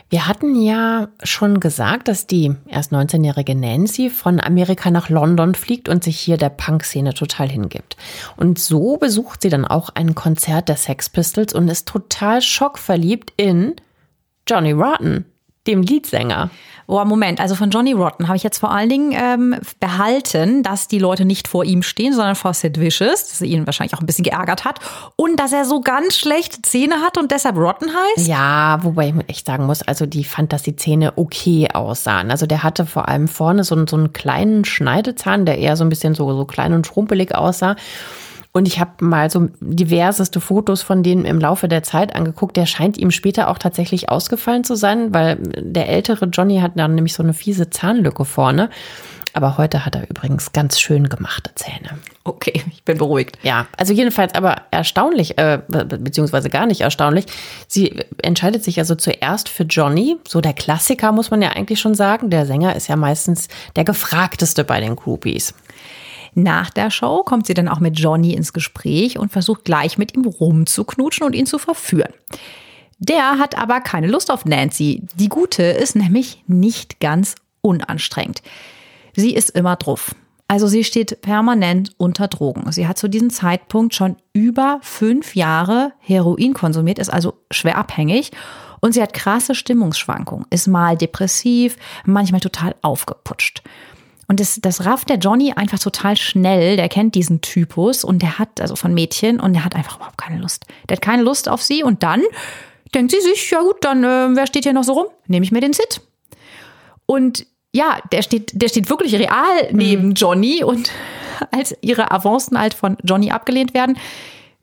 Wir hatten ja schon gesagt, dass die erst 19-jährige Nancy von Amerika nach London fliegt und sich hier der Punk-Szene total hingibt. Und so besucht sie dann auch ein Konzert der Sex Pistols und ist total schockverliebt in Johnny Rotten, dem Leadsänger. Oh, Moment, also von Johnny Rotten habe ich jetzt vor allen Dingen ähm, behalten, dass die Leute nicht vor ihm stehen, sondern vor Sid Vicious, dass er ihn wahrscheinlich auch ein bisschen geärgert hat und dass er so ganz schlechte Zähne hat und deshalb Rotten heißt. Ja, wobei ich echt sagen muss, also die fand, dass die Zähne okay aussahen. Also der hatte vor allem vorne so, so einen kleinen Schneidezahn, der eher so ein bisschen so, so klein und schrumpelig aussah. Und ich habe mal so diverseste Fotos von denen im Laufe der Zeit angeguckt. Der scheint ihm später auch tatsächlich ausgefallen zu sein, weil der ältere Johnny hat dann nämlich so eine fiese Zahnlücke vorne. Aber heute hat er übrigens ganz schön gemachte Zähne. Okay, ich bin beruhigt. Ja, also jedenfalls aber erstaunlich, äh, beziehungsweise gar nicht erstaunlich. Sie entscheidet sich also zuerst für Johnny, so der Klassiker muss man ja eigentlich schon sagen. Der Sänger ist ja meistens der gefragteste bei den Groupies. Nach der Show kommt sie dann auch mit Johnny ins Gespräch und versucht gleich mit ihm rumzuknutschen und ihn zu verführen. Der hat aber keine Lust auf Nancy. Die Gute ist nämlich nicht ganz unanstrengend. Sie ist immer drauf. Also sie steht permanent unter Drogen. Sie hat zu diesem Zeitpunkt schon über fünf Jahre Heroin konsumiert, ist also schwer abhängig und sie hat krasse Stimmungsschwankungen, ist mal depressiv, manchmal total aufgeputscht. Und das, das rafft der Johnny einfach total schnell. Der kennt diesen Typus und der hat, also von Mädchen, und der hat einfach überhaupt keine Lust. Der hat keine Lust auf sie und dann denkt sie sich, ja gut, dann, äh, wer steht hier noch so rum? Nehme ich mir den Sid. Und ja, der steht, der steht wirklich real neben mhm. Johnny und als ihre Avancen halt von Johnny abgelehnt werden,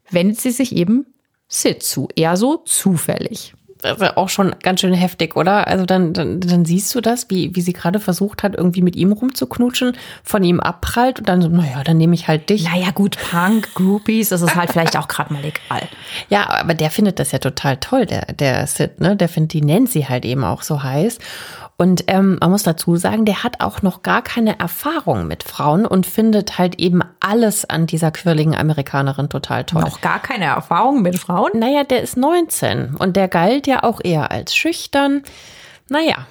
wendet sie sich eben Sid zu. Eher so zufällig. Das ist auch schon ganz schön heftig, oder? Also dann, dann, dann siehst du das, wie, wie sie gerade versucht hat, irgendwie mit ihm rumzuknutschen, von ihm abprallt und dann so, naja, dann nehme ich halt dich. Naja, gut, Punk, Groupies, das ist halt vielleicht auch gerade mal egal. Ja, aber der findet das ja total toll, der, der Sid, ne? Der findet die Nancy halt eben auch so heiß. Und ähm, man muss dazu sagen, der hat auch noch gar keine Erfahrung mit Frauen und findet halt eben alles an dieser quirligen Amerikanerin total toll. Noch gar keine Erfahrung mit Frauen? Naja, der ist 19 und der galt ja auch eher als schüchtern. Naja,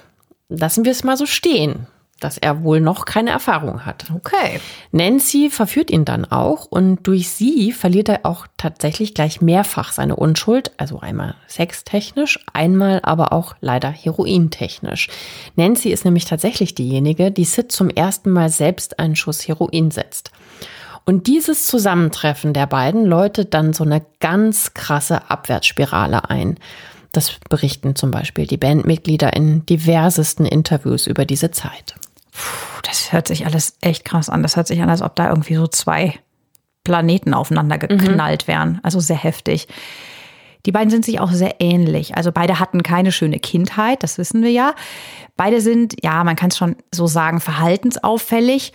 lassen wir es mal so stehen dass er wohl noch keine Erfahrung hat. Okay. Nancy verführt ihn dann auch und durch sie verliert er auch tatsächlich gleich mehrfach seine Unschuld, also einmal sextechnisch, einmal aber auch leider herointechnisch. Nancy ist nämlich tatsächlich diejenige, die Sid zum ersten Mal selbst einen Schuss Heroin setzt. Und dieses Zusammentreffen der beiden läutet dann so eine ganz krasse Abwärtsspirale ein. Das berichten zum Beispiel die Bandmitglieder in diversesten Interviews über diese Zeit. Puh, das hört sich alles echt krass an. Das hört sich an, als ob da irgendwie so zwei Planeten aufeinander geknallt mhm. wären. Also sehr heftig. Die beiden sind sich auch sehr ähnlich. Also beide hatten keine schöne Kindheit, das wissen wir ja. Beide sind, ja, man kann es schon so sagen, verhaltensauffällig.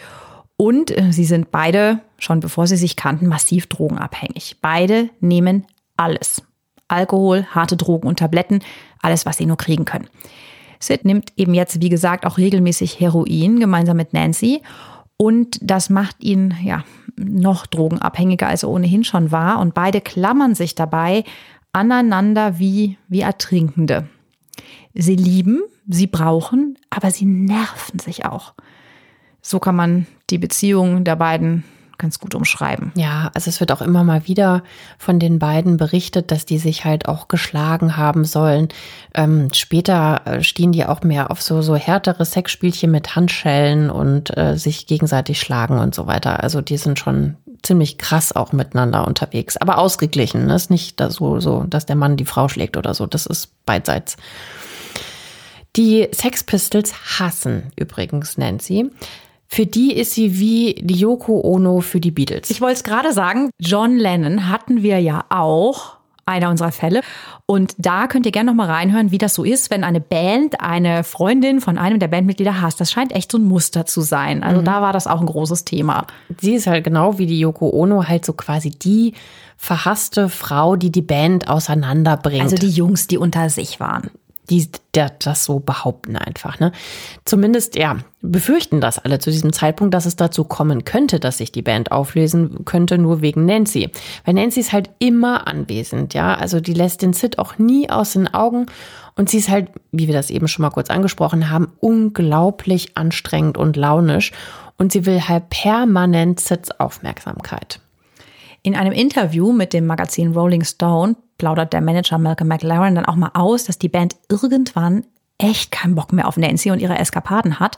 Und äh, sie sind beide, schon bevor sie sich kannten, massiv drogenabhängig. Beide nehmen alles. Alkohol, harte Drogen und Tabletten, alles, was sie nur kriegen können. Sid nimmt eben jetzt, wie gesagt, auch regelmäßig Heroin gemeinsam mit Nancy. Und das macht ihn ja noch drogenabhängiger, als er ohnehin schon war. Und beide klammern sich dabei aneinander wie, wie Ertrinkende. Sie lieben, sie brauchen, aber sie nerven sich auch. So kann man die Beziehung der beiden ganz gut umschreiben. Ja, also es wird auch immer mal wieder von den beiden berichtet, dass die sich halt auch geschlagen haben sollen. Ähm, später äh, stehen die auch mehr auf so, so härtere Sexspielchen mit Handschellen und äh, sich gegenseitig schlagen und so weiter. Also die sind schon ziemlich krass auch miteinander unterwegs, aber ausgeglichen. Ne? Ist nicht so, so, dass der Mann die Frau schlägt oder so. Das ist beidseits. Die Sex Pistols hassen übrigens Nancy. Für die ist sie wie die Yoko Ono für die Beatles. Ich wollte es gerade sagen, John Lennon hatten wir ja auch einer unserer Fälle. Und da könnt ihr gerne noch mal reinhören, wie das so ist, wenn eine Band eine Freundin von einem der Bandmitglieder hasst. Das scheint echt so ein Muster zu sein. Also mhm. da war das auch ein großes Thema. Sie ist halt genau wie die Yoko Ono halt so quasi die verhasste Frau, die die Band auseinanderbringt. Also die Jungs, die unter sich waren die der, das so behaupten einfach. Ne? Zumindest, ja, befürchten das alle zu diesem Zeitpunkt, dass es dazu kommen könnte, dass sich die Band auflösen könnte, nur wegen Nancy. Weil Nancy ist halt immer anwesend, ja. Also die lässt den Sid auch nie aus den Augen. Und sie ist halt, wie wir das eben schon mal kurz angesprochen haben, unglaublich anstrengend und launisch. Und sie will halt permanent Sids Aufmerksamkeit. In einem Interview mit dem Magazin Rolling Stone plaudert der Manager Malcolm McLaren dann auch mal aus, dass die Band irgendwann echt keinen Bock mehr auf Nancy und ihre Eskapaden hat.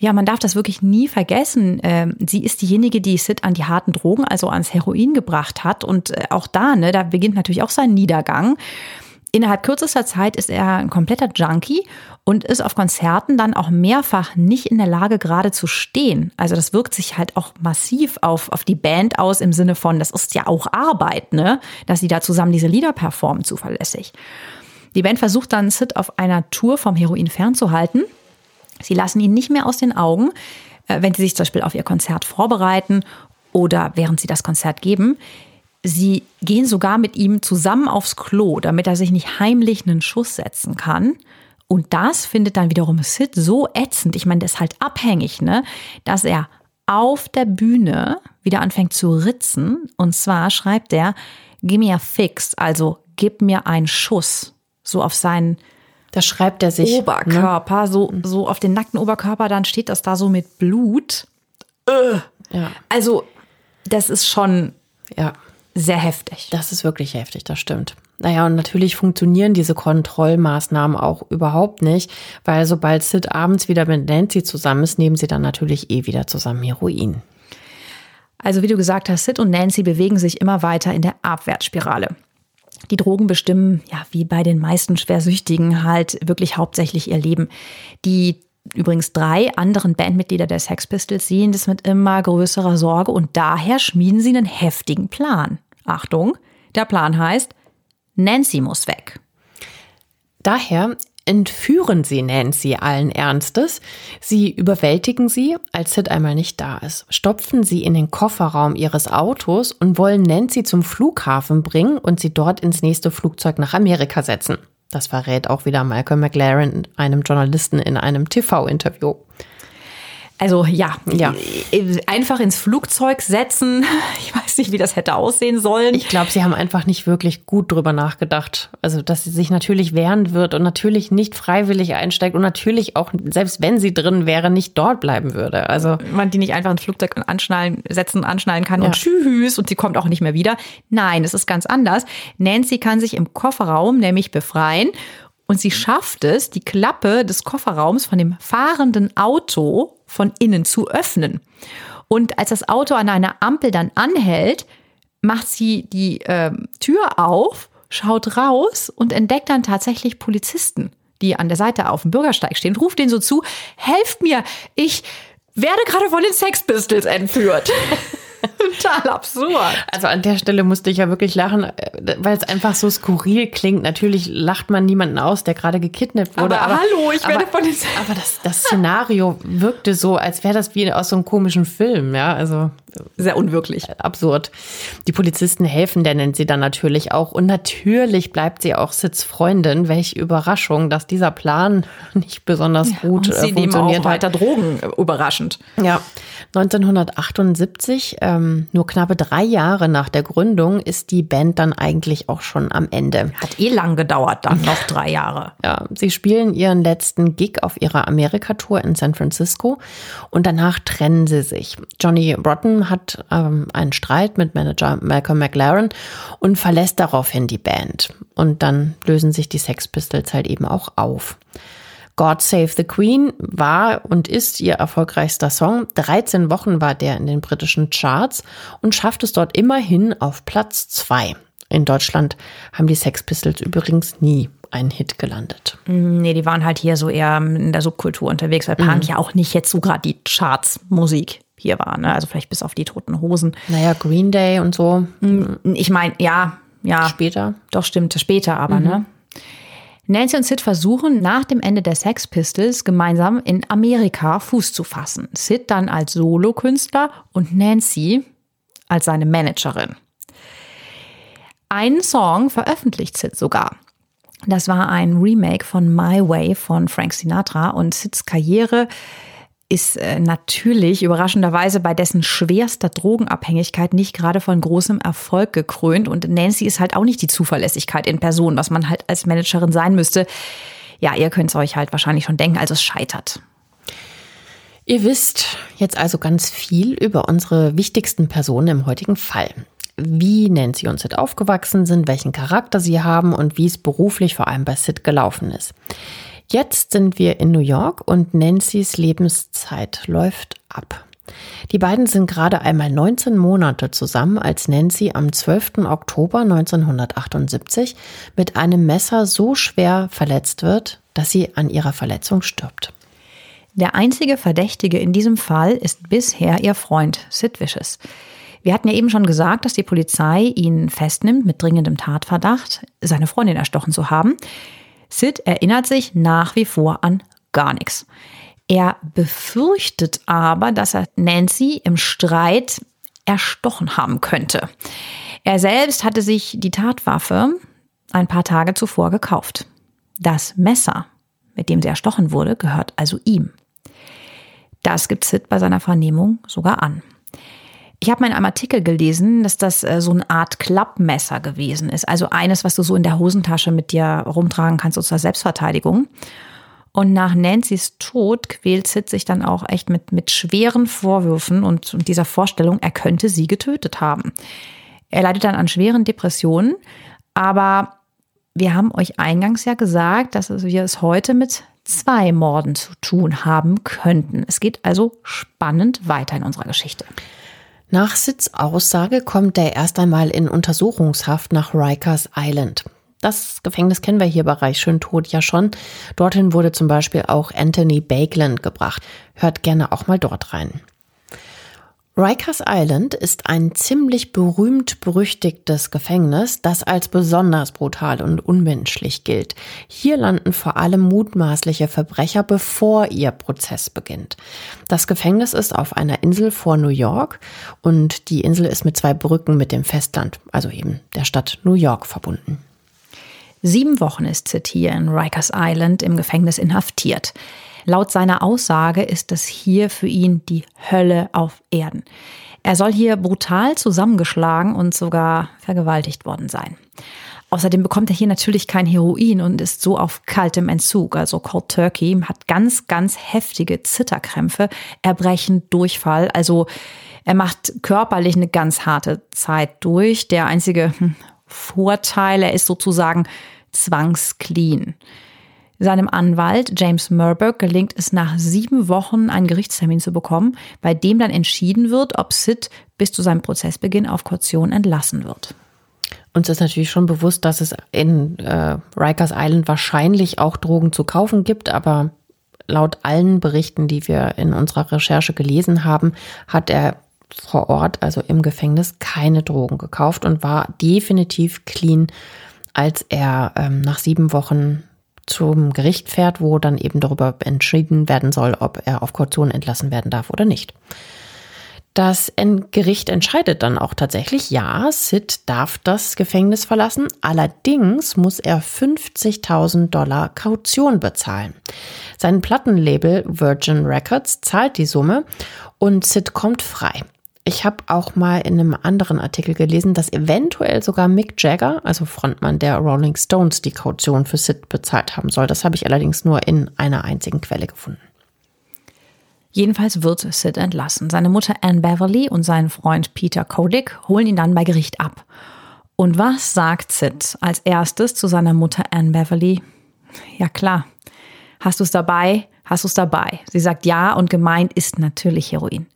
Ja, man darf das wirklich nie vergessen. Ähm, sie ist diejenige, die Sid an die harten Drogen, also ans Heroin gebracht hat. Und äh, auch da, ne, da beginnt natürlich auch sein Niedergang. Innerhalb kürzester Zeit ist er ein kompletter Junkie und ist auf Konzerten dann auch mehrfach nicht in der Lage, gerade zu stehen. Also das wirkt sich halt auch massiv auf, auf die Band aus im Sinne von, das ist ja auch Arbeit, ne? Dass sie da zusammen diese Lieder performen, zuverlässig. Die Band versucht dann Sid auf einer Tour vom Heroin fernzuhalten. Sie lassen ihn nicht mehr aus den Augen, äh, wenn sie sich zum Beispiel auf ihr Konzert vorbereiten oder während sie das Konzert geben. Sie gehen sogar mit ihm zusammen aufs Klo, damit er sich nicht heimlich einen Schuss setzen kann. Und das findet dann wiederum Sid so ätzend, ich meine, der ist halt abhängig, ne, dass er auf der Bühne wieder anfängt zu ritzen. Und zwar schreibt er, gib mir fix, also gib mir einen Schuss. So auf seinen da schreibt er sich ne? Oberkörper, ne? so, so auf den nackten Oberkörper, dann steht das da so mit Blut. Äh. Ja. Also, das ist schon ja sehr heftig. Das ist wirklich heftig, das stimmt. Naja, und natürlich funktionieren diese Kontrollmaßnahmen auch überhaupt nicht, weil sobald Sid abends wieder mit Nancy zusammen ist, nehmen sie dann natürlich eh wieder zusammen Heroin. Also wie du gesagt hast, Sid und Nancy bewegen sich immer weiter in der Abwärtsspirale. Die Drogen bestimmen, ja, wie bei den meisten Schwersüchtigen, halt wirklich hauptsächlich ihr Leben. Die übrigens drei anderen Bandmitglieder der Sex Pistols sehen das mit immer größerer Sorge und daher schmieden sie einen heftigen Plan. Achtung, der Plan heißt, Nancy muss weg. Daher entführen sie Nancy allen Ernstes. Sie überwältigen sie, als Sid einmal nicht da ist, stopfen sie in den Kofferraum ihres Autos und wollen Nancy zum Flughafen bringen und sie dort ins nächste Flugzeug nach Amerika setzen. Das verrät auch wieder Malcolm McLaren einem Journalisten in einem TV-Interview. Also ja, ja, einfach ins Flugzeug setzen. Ich weiß nicht, wie das hätte aussehen sollen. Ich glaube, sie haben einfach nicht wirklich gut drüber nachgedacht. Also, dass sie sich natürlich wehren wird und natürlich nicht freiwillig einsteigt und natürlich auch, selbst wenn sie drin wäre, nicht dort bleiben würde. Also man die nicht einfach ins Flugzeug anschnallen, setzen, anschnallen kann ja. und tschüss und sie kommt auch nicht mehr wieder. Nein, es ist ganz anders. Nancy kann sich im Kofferraum nämlich befreien und sie schafft es, die Klappe des Kofferraums von dem fahrenden Auto von innen zu öffnen. Und als das Auto an einer Ampel dann anhält, macht sie die äh, Tür auf, schaut raus und entdeckt dann tatsächlich Polizisten, die an der Seite auf dem Bürgersteig stehen, ruft denen so zu, helft mir, ich werde gerade von den Sex Pistols entführt. Total absurd. Also an der Stelle musste ich ja wirklich lachen, äh, weil es einfach so skurril klingt. Natürlich lacht man niemanden aus, der gerade gekidnappt wurde. Aber, aber hallo, ich aber, werde von den Aber das, das Szenario wirkte so, als wäre das wie aus so einem komischen Film, ja. Also sehr unwirklich. Äh, absurd. Die Polizisten helfen der nennt sie dann natürlich auch. Und natürlich bleibt sie auch Sitzfreundin. Welch Überraschung, dass dieser Plan nicht besonders gut ja, und sie äh, funktioniert auch weiter Drogen überraschend. Ja, 1978 ähm, nur knappe drei Jahre nach der Gründung ist die Band dann eigentlich auch schon am Ende. Hat eh lang gedauert, dann noch drei Jahre. Ja, sie spielen ihren letzten Gig auf ihrer Amerika-Tour in San Francisco und danach trennen sie sich. Johnny Rotten hat ähm, einen Streit mit Manager Malcolm McLaren und verlässt daraufhin die Band. Und dann lösen sich die Sex Pistols halt eben auch auf. God Save the Queen war und ist ihr erfolgreichster Song. 13 Wochen war der in den britischen Charts und schafft es dort immerhin auf Platz 2. In Deutschland haben die Sex Pistols übrigens nie einen Hit gelandet. Mm, nee, die waren halt hier so eher in der Subkultur unterwegs, weil Punk mhm. ja auch nicht jetzt so gerade die Charts-Musik hier war. Ne? Also vielleicht bis auf die toten Hosen. Naja, Green Day und so. Mm, ich meine, ja, ja. Später? Doch, stimmt, später aber, mhm. ne? Nancy und Sid versuchen nach dem Ende der Sex Pistols gemeinsam in Amerika Fuß zu fassen. Sid dann als Solokünstler und Nancy als seine Managerin. Einen Song veröffentlicht Sid sogar. Das war ein Remake von My Way von Frank Sinatra und Sids Karriere ist äh, natürlich überraschenderweise bei dessen schwerster Drogenabhängigkeit nicht gerade von großem Erfolg gekrönt. Und Nancy ist halt auch nicht die Zuverlässigkeit in Person, was man halt als Managerin sein müsste. Ja, ihr könnt es euch halt wahrscheinlich schon denken, also es scheitert. Ihr wisst jetzt also ganz viel über unsere wichtigsten Personen im heutigen Fall. Wie Nancy und Sid aufgewachsen sind, welchen Charakter sie haben und wie es beruflich vor allem bei Sid gelaufen ist. Jetzt sind wir in New York und Nancy's Lebenszeit läuft ab. Die beiden sind gerade einmal 19 Monate zusammen, als Nancy am 12. Oktober 1978 mit einem Messer so schwer verletzt wird, dass sie an ihrer Verletzung stirbt. Der einzige Verdächtige in diesem Fall ist bisher ihr Freund Sid Vicious. Wir hatten ja eben schon gesagt, dass die Polizei ihn festnimmt mit dringendem Tatverdacht, seine Freundin erstochen zu haben. Sid erinnert sich nach wie vor an gar nichts. Er befürchtet aber, dass er Nancy im Streit erstochen haben könnte. Er selbst hatte sich die Tatwaffe ein paar Tage zuvor gekauft. Das Messer, mit dem sie erstochen wurde, gehört also ihm. Das gibt Sid bei seiner Vernehmung sogar an. Ich habe mal in einem Artikel gelesen, dass das äh, so eine Art Klappmesser gewesen ist. Also eines, was du so in der Hosentasche mit dir rumtragen kannst, so zur Selbstverteidigung. Und nach Nancy's Tod quält Sid sich dann auch echt mit, mit schweren Vorwürfen und, und dieser Vorstellung, er könnte sie getötet haben. Er leidet dann an schweren Depressionen, aber wir haben euch eingangs ja gesagt, dass wir es heute mit zwei Morden zu tun haben könnten. Es geht also spannend weiter in unserer Geschichte. Nach Sitzaussage kommt er erst einmal in Untersuchungshaft nach Rikers Island. Das Gefängnis kennen wir hier bei Reich schön tot ja schon. Dorthin wurde zum Beispiel auch Anthony Bakeland gebracht. Hört gerne auch mal dort rein. Rikers Island ist ein ziemlich berühmt berüchtigtes Gefängnis, das als besonders brutal und unmenschlich gilt. Hier landen vor allem mutmaßliche Verbrecher, bevor ihr Prozess beginnt. Das Gefängnis ist auf einer Insel vor New York und die Insel ist mit zwei Brücken mit dem Festland, also eben der Stadt New York, verbunden. Sieben Wochen ist Sid hier in Rikers Island im Gefängnis inhaftiert. Laut seiner Aussage ist es hier für ihn die Hölle auf Erden. Er soll hier brutal zusammengeschlagen und sogar vergewaltigt worden sein. Außerdem bekommt er hier natürlich kein Heroin und ist so auf kaltem Entzug, also Cold Turkey, hat ganz, ganz heftige Zitterkrämpfe, Erbrechen, Durchfall. Also er macht körperlich eine ganz harte Zeit durch. Der einzige hm, Vorteil, er ist sozusagen zwangsclean. Seinem Anwalt James Murberg gelingt es nach sieben Wochen einen Gerichtstermin zu bekommen, bei dem dann entschieden wird, ob Sid bis zu seinem Prozessbeginn auf Kaution entlassen wird. Uns ist natürlich schon bewusst, dass es in äh, Rikers Island wahrscheinlich auch Drogen zu kaufen gibt, aber laut allen Berichten, die wir in unserer Recherche gelesen haben, hat er vor Ort, also im Gefängnis, keine Drogen gekauft und war definitiv clean, als er ähm, nach sieben Wochen zum Gericht fährt, wo dann eben darüber entschieden werden soll, ob er auf Kaution entlassen werden darf oder nicht. Das Gericht entscheidet dann auch tatsächlich, ja, Sid darf das Gefängnis verlassen, allerdings muss er 50.000 Dollar Kaution bezahlen. Sein Plattenlabel Virgin Records zahlt die Summe und Sid kommt frei. Ich habe auch mal in einem anderen Artikel gelesen, dass eventuell sogar Mick Jagger, also Frontmann der Rolling Stones, die Kaution für Sid bezahlt haben soll. Das habe ich allerdings nur in einer einzigen Quelle gefunden. Jedenfalls wird Sid entlassen. Seine Mutter Anne Beverly und sein Freund Peter Kodik holen ihn dann bei Gericht ab. Und was sagt Sid als erstes zu seiner Mutter Anne Beverly? Ja klar. Hast du es dabei? Hast du es dabei? Sie sagt ja und gemeint ist natürlich Heroin.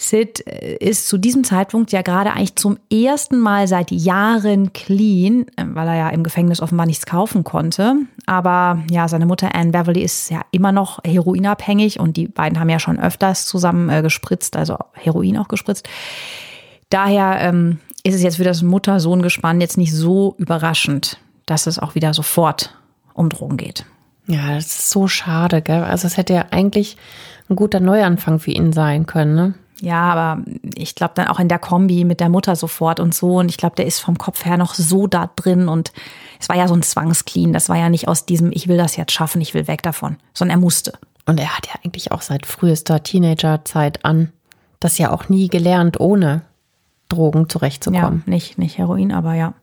Sid äh, ist zu diesem Zeitpunkt ja gerade eigentlich zum ersten Mal seit Jahren clean, äh, weil er ja im Gefängnis offenbar nichts kaufen konnte. Aber ja, seine Mutter Anne Beverly ist ja immer noch heroinabhängig und die beiden haben ja schon öfters zusammen äh, gespritzt, also Heroin auch gespritzt. Daher ähm, ist es jetzt für das Mutter-Sohn-Gespann jetzt nicht so überraschend, dass es auch wieder sofort um Drogen geht. Ja, das ist so schade, gell? Also es hätte ja eigentlich ein guter Neuanfang für ihn sein können, ne? Ja, aber ich glaube dann auch in der Kombi mit der Mutter sofort und so. Und ich glaube, der ist vom Kopf her noch so da drin. Und es war ja so ein Zwangsclean. Das war ja nicht aus diesem, ich will das jetzt schaffen, ich will weg davon, sondern er musste. Und er hat ja eigentlich auch seit frühester Teenagerzeit an das ja auch nie gelernt, ohne Drogen zurechtzukommen. Ja, nicht, nicht Heroin, aber ja.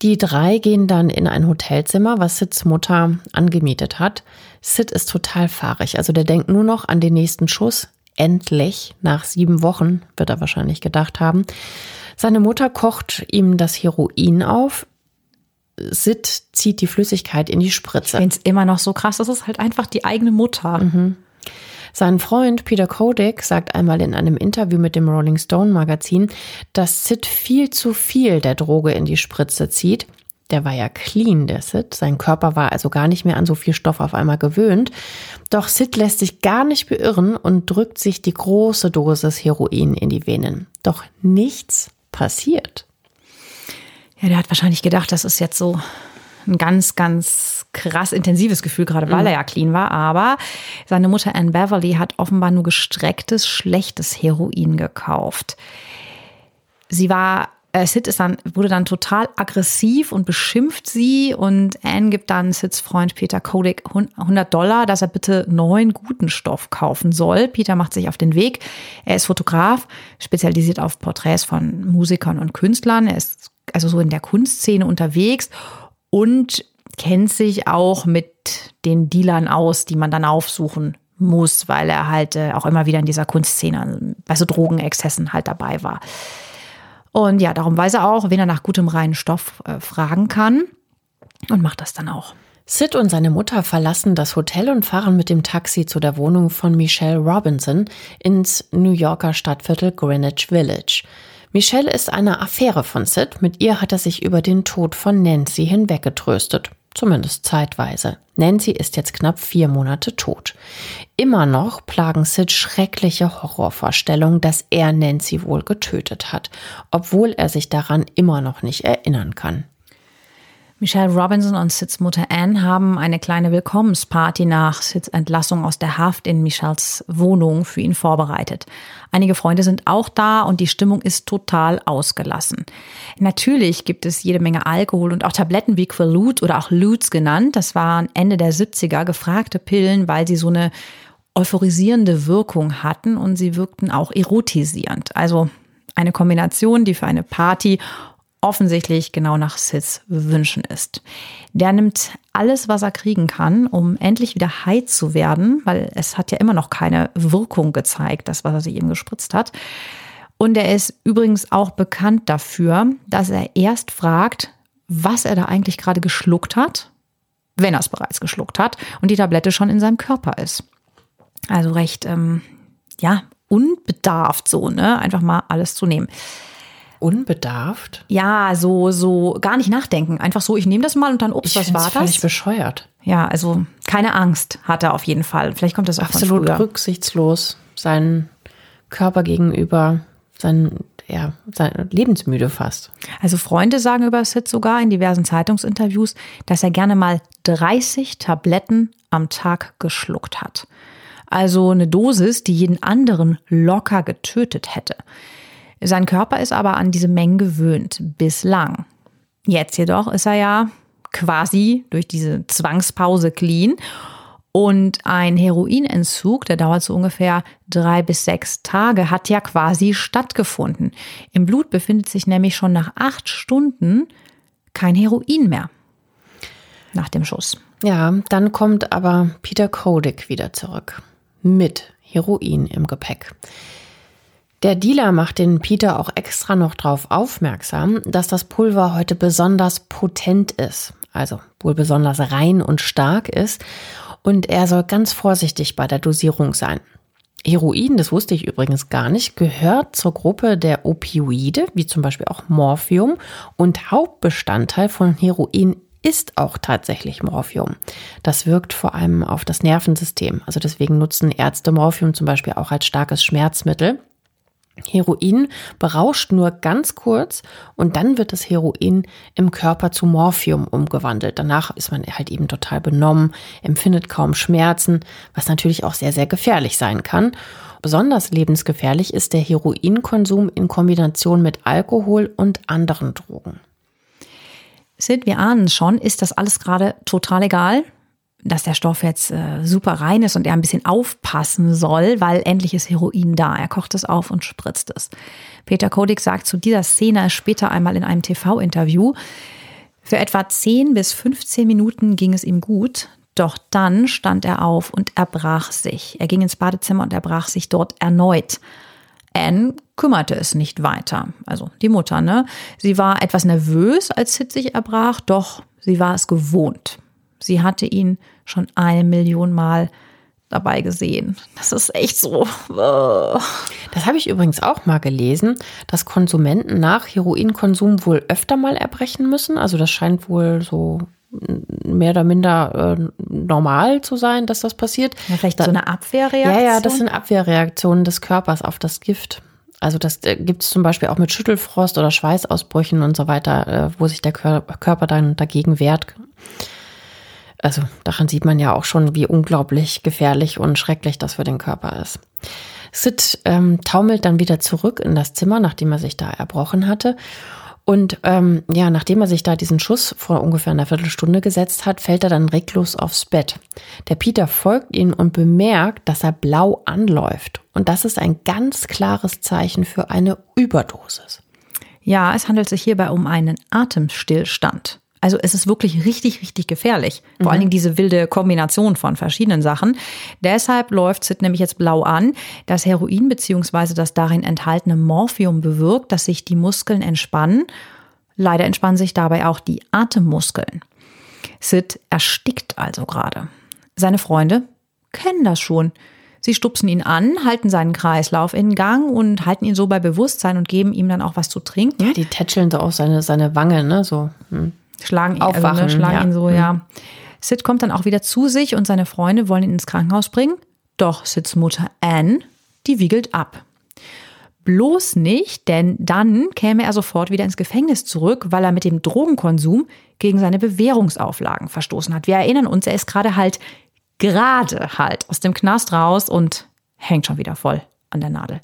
Die drei gehen dann in ein Hotelzimmer, was Sids Mutter angemietet hat. Sid ist total fahrig, also der denkt nur noch an den nächsten Schuss, endlich, nach sieben Wochen, wird er wahrscheinlich gedacht haben. Seine Mutter kocht ihm das Heroin auf. Sid zieht die Flüssigkeit in die Spritze. Ich finde es immer noch so krass, das ist halt einfach die eigene Mutter. Mhm. Sein Freund Peter Kodak sagt einmal in einem Interview mit dem Rolling Stone Magazin, dass Sid viel zu viel der Droge in die Spritze zieht der war ja clean, der Sid. Sein Körper war also gar nicht mehr an so viel Stoff auf einmal gewöhnt. Doch Sid lässt sich gar nicht beirren und drückt sich die große Dosis Heroin in die Venen. Doch nichts passiert. Ja, der hat wahrscheinlich gedacht, das ist jetzt so ein ganz, ganz krass intensives Gefühl, gerade weil mhm. er ja clean war. Aber seine Mutter Anne Beverly hat offenbar nur gestrecktes, schlechtes Heroin gekauft. Sie war äh, Sid ist dann, wurde dann total aggressiv und beschimpft sie und Anne gibt dann Sids Freund Peter Kodak 100 Dollar, dass er bitte neuen guten Stoff kaufen soll. Peter macht sich auf den Weg. Er ist Fotograf, spezialisiert auf Porträts von Musikern und Künstlern. Er ist also so in der Kunstszene unterwegs und kennt sich auch mit den Dealern aus, die man dann aufsuchen muss, weil er halt äh, auch immer wieder in dieser Kunstszene bei so Drogenexzessen halt dabei war. Und ja, darum weiß er auch, wen er nach gutem reinen Stoff äh, fragen kann und macht das dann auch. Sid und seine Mutter verlassen das Hotel und fahren mit dem Taxi zu der Wohnung von Michelle Robinson ins New Yorker Stadtviertel Greenwich Village. Michelle ist eine Affäre von Sid. Mit ihr hat er sich über den Tod von Nancy hinweggetröstet. Zumindest zeitweise. Nancy ist jetzt knapp vier Monate tot. Immer noch plagen Sid schreckliche Horrorvorstellungen, dass er Nancy wohl getötet hat, obwohl er sich daran immer noch nicht erinnern kann. Michelle Robinson und Sids Mutter Anne haben eine kleine Willkommensparty nach Sids Entlassung aus der Haft in Michelles Wohnung für ihn vorbereitet. Einige Freunde sind auch da und die Stimmung ist total ausgelassen. Natürlich gibt es jede Menge Alkohol und auch Tabletten wie Quaalude oder auch Lutes genannt. Das waren Ende der 70er gefragte Pillen, weil sie so eine euphorisierende Wirkung hatten und sie wirkten auch erotisierend. Also eine Kombination, die für eine Party offensichtlich genau nach Sids Wünschen ist. Der nimmt alles, was er kriegen kann, um endlich wieder high zu werden, weil es hat ja immer noch keine Wirkung gezeigt, das, was er sich eben gespritzt hat. Und er ist übrigens auch bekannt dafür, dass er erst fragt, was er da eigentlich gerade geschluckt hat, wenn er es bereits geschluckt hat und die Tablette schon in seinem Körper ist. Also recht, ähm, ja, unbedarft so, ne? Einfach mal alles zu nehmen. Unbedarft? Ja, so, so gar nicht nachdenken. Einfach so, ich nehme das mal und dann, ups, ich was war das? völlig bescheuert. Ja, also keine Angst hat er auf jeden Fall. Vielleicht kommt das auch Absolut rücksichtslos, seinen Körper gegenüber, sein, ja, sein lebensmüde fast. Also Freunde sagen über Sid sogar in diversen Zeitungsinterviews, dass er gerne mal 30 Tabletten am Tag geschluckt hat. Also eine Dosis, die jeden anderen locker getötet hätte. Sein Körper ist aber an diese Mengen gewöhnt, bislang. Jetzt jedoch ist er ja quasi durch diese Zwangspause clean. Und ein Heroinentzug, der dauert so ungefähr drei bis sechs Tage, hat ja quasi stattgefunden. Im Blut befindet sich nämlich schon nach acht Stunden kein Heroin mehr. Nach dem Schuss. Ja, dann kommt aber Peter Kodik wieder zurück. Mit Heroin im Gepäck. Der Dealer macht den Peter auch extra noch darauf aufmerksam, dass das Pulver heute besonders potent ist, also wohl besonders rein und stark ist, und er soll ganz vorsichtig bei der Dosierung sein. Heroin, das wusste ich übrigens gar nicht, gehört zur Gruppe der Opioide, wie zum Beispiel auch Morphium, und Hauptbestandteil von Heroin ist auch tatsächlich Morphium. Das wirkt vor allem auf das Nervensystem. Also deswegen nutzen Ärzte Morphium zum Beispiel auch als starkes Schmerzmittel. Heroin berauscht nur ganz kurz und dann wird das Heroin im Körper zu Morphium umgewandelt. Danach ist man halt eben total benommen, empfindet kaum Schmerzen, was natürlich auch sehr, sehr gefährlich sein kann. Besonders lebensgefährlich ist der Heroinkonsum in Kombination mit Alkohol und anderen Drogen. Sid, wir ahnen schon, ist das alles gerade total egal? Dass der Stoff jetzt äh, super rein ist und er ein bisschen aufpassen soll, weil endlich ist Heroin da. Er kocht es auf und spritzt es. Peter Kodik sagt zu dieser Szene später einmal in einem TV-Interview, für etwa 10 bis 15 Minuten ging es ihm gut, doch dann stand er auf und erbrach sich. Er ging ins Badezimmer und erbrach sich dort erneut. Anne kümmerte es nicht weiter. Also die Mutter, ne? Sie war etwas nervös, als Sid sich erbrach, doch sie war es gewohnt. Sie hatte ihn schon eine Million Mal dabei gesehen. Das ist echt so. Das habe ich übrigens auch mal gelesen, dass Konsumenten nach Heroinkonsum wohl öfter mal erbrechen müssen. Also das scheint wohl so mehr oder minder äh, normal zu sein, dass das passiert. Ja, vielleicht da, so eine Abwehrreaktion. Ja, ja, das sind Abwehrreaktionen des Körpers auf das Gift. Also das äh, gibt es zum Beispiel auch mit Schüttelfrost oder Schweißausbrüchen und so weiter, äh, wo sich der Körper dann dagegen wehrt also daran sieht man ja auch schon, wie unglaublich gefährlich und schrecklich das für den Körper ist. Sid ähm, taumelt dann wieder zurück in das Zimmer, nachdem er sich da erbrochen hatte. Und ähm, ja, nachdem er sich da diesen Schuss vor ungefähr einer Viertelstunde gesetzt hat, fällt er dann reglos aufs Bett. Der Peter folgt ihm und bemerkt, dass er blau anläuft. Und das ist ein ganz klares Zeichen für eine Überdosis. Ja, es handelt sich hierbei um einen Atemstillstand. Also es ist wirklich richtig, richtig gefährlich. Vor mhm. allen Dingen diese wilde Kombination von verschiedenen Sachen. Deshalb läuft Sid nämlich jetzt blau an. Das Heroin bzw. das darin enthaltene Morphium bewirkt, dass sich die Muskeln entspannen. Leider entspannen sich dabei auch die Atemmuskeln. Sid erstickt also gerade. Seine Freunde kennen das schon. Sie stupsen ihn an, halten seinen Kreislauf in Gang und halten ihn so bei Bewusstsein und geben ihm dann auch was zu trinken. Ja, die tätscheln so auf seine, seine Wange, ne? So. Hm. Schlagen, ihn, Aufwachen, also, ne, schlagen ja. ihn so, ja. Sid kommt dann auch wieder zu sich und seine Freunde wollen ihn ins Krankenhaus bringen. Doch Sids Mutter Anne, die wiegelt ab. Bloß nicht, denn dann käme er sofort wieder ins Gefängnis zurück, weil er mit dem Drogenkonsum gegen seine Bewährungsauflagen verstoßen hat. Wir erinnern uns, er ist gerade halt, gerade halt aus dem Knast raus und hängt schon wieder voll an der Nadel.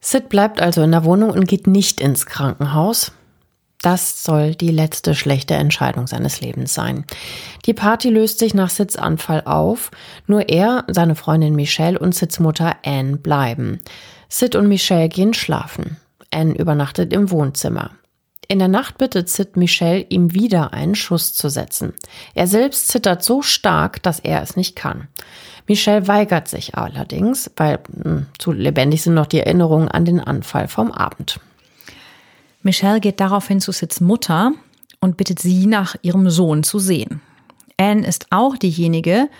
Sid bleibt also in der Wohnung und geht nicht ins Krankenhaus. Das soll die letzte schlechte Entscheidung seines Lebens sein. Die Party löst sich nach Sids Anfall auf. Nur er, seine Freundin Michelle und Sids Mutter Anne bleiben. Sid und Michelle gehen schlafen. Anne übernachtet im Wohnzimmer. In der Nacht bittet Sid Michelle, ihm wieder einen Schuss zu setzen. Er selbst zittert so stark, dass er es nicht kann. Michelle weigert sich allerdings, weil mh, zu lebendig sind noch die Erinnerungen an den Anfall vom Abend. Michelle geht daraufhin zu Sids Mutter und bittet sie, nach ihrem Sohn zu sehen. Anne ist auch diejenige,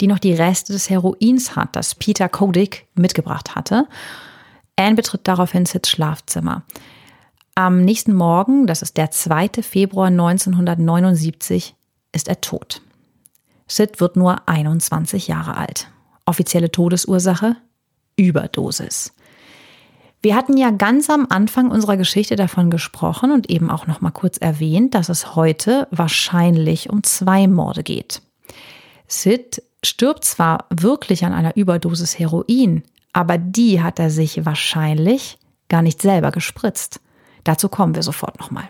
die noch die Reste des Heroins hat, das Peter Kodik mitgebracht hatte. Anne betritt daraufhin Sids Schlafzimmer. Am nächsten Morgen, das ist der 2. Februar 1979, ist er tot. Sid wird nur 21 Jahre alt. Offizielle Todesursache? Überdosis. Wir hatten ja ganz am Anfang unserer Geschichte davon gesprochen und eben auch noch mal kurz erwähnt, dass es heute wahrscheinlich um zwei Morde geht. Sid stirbt zwar wirklich an einer Überdosis Heroin, aber die hat er sich wahrscheinlich gar nicht selber gespritzt. Dazu kommen wir sofort nochmal.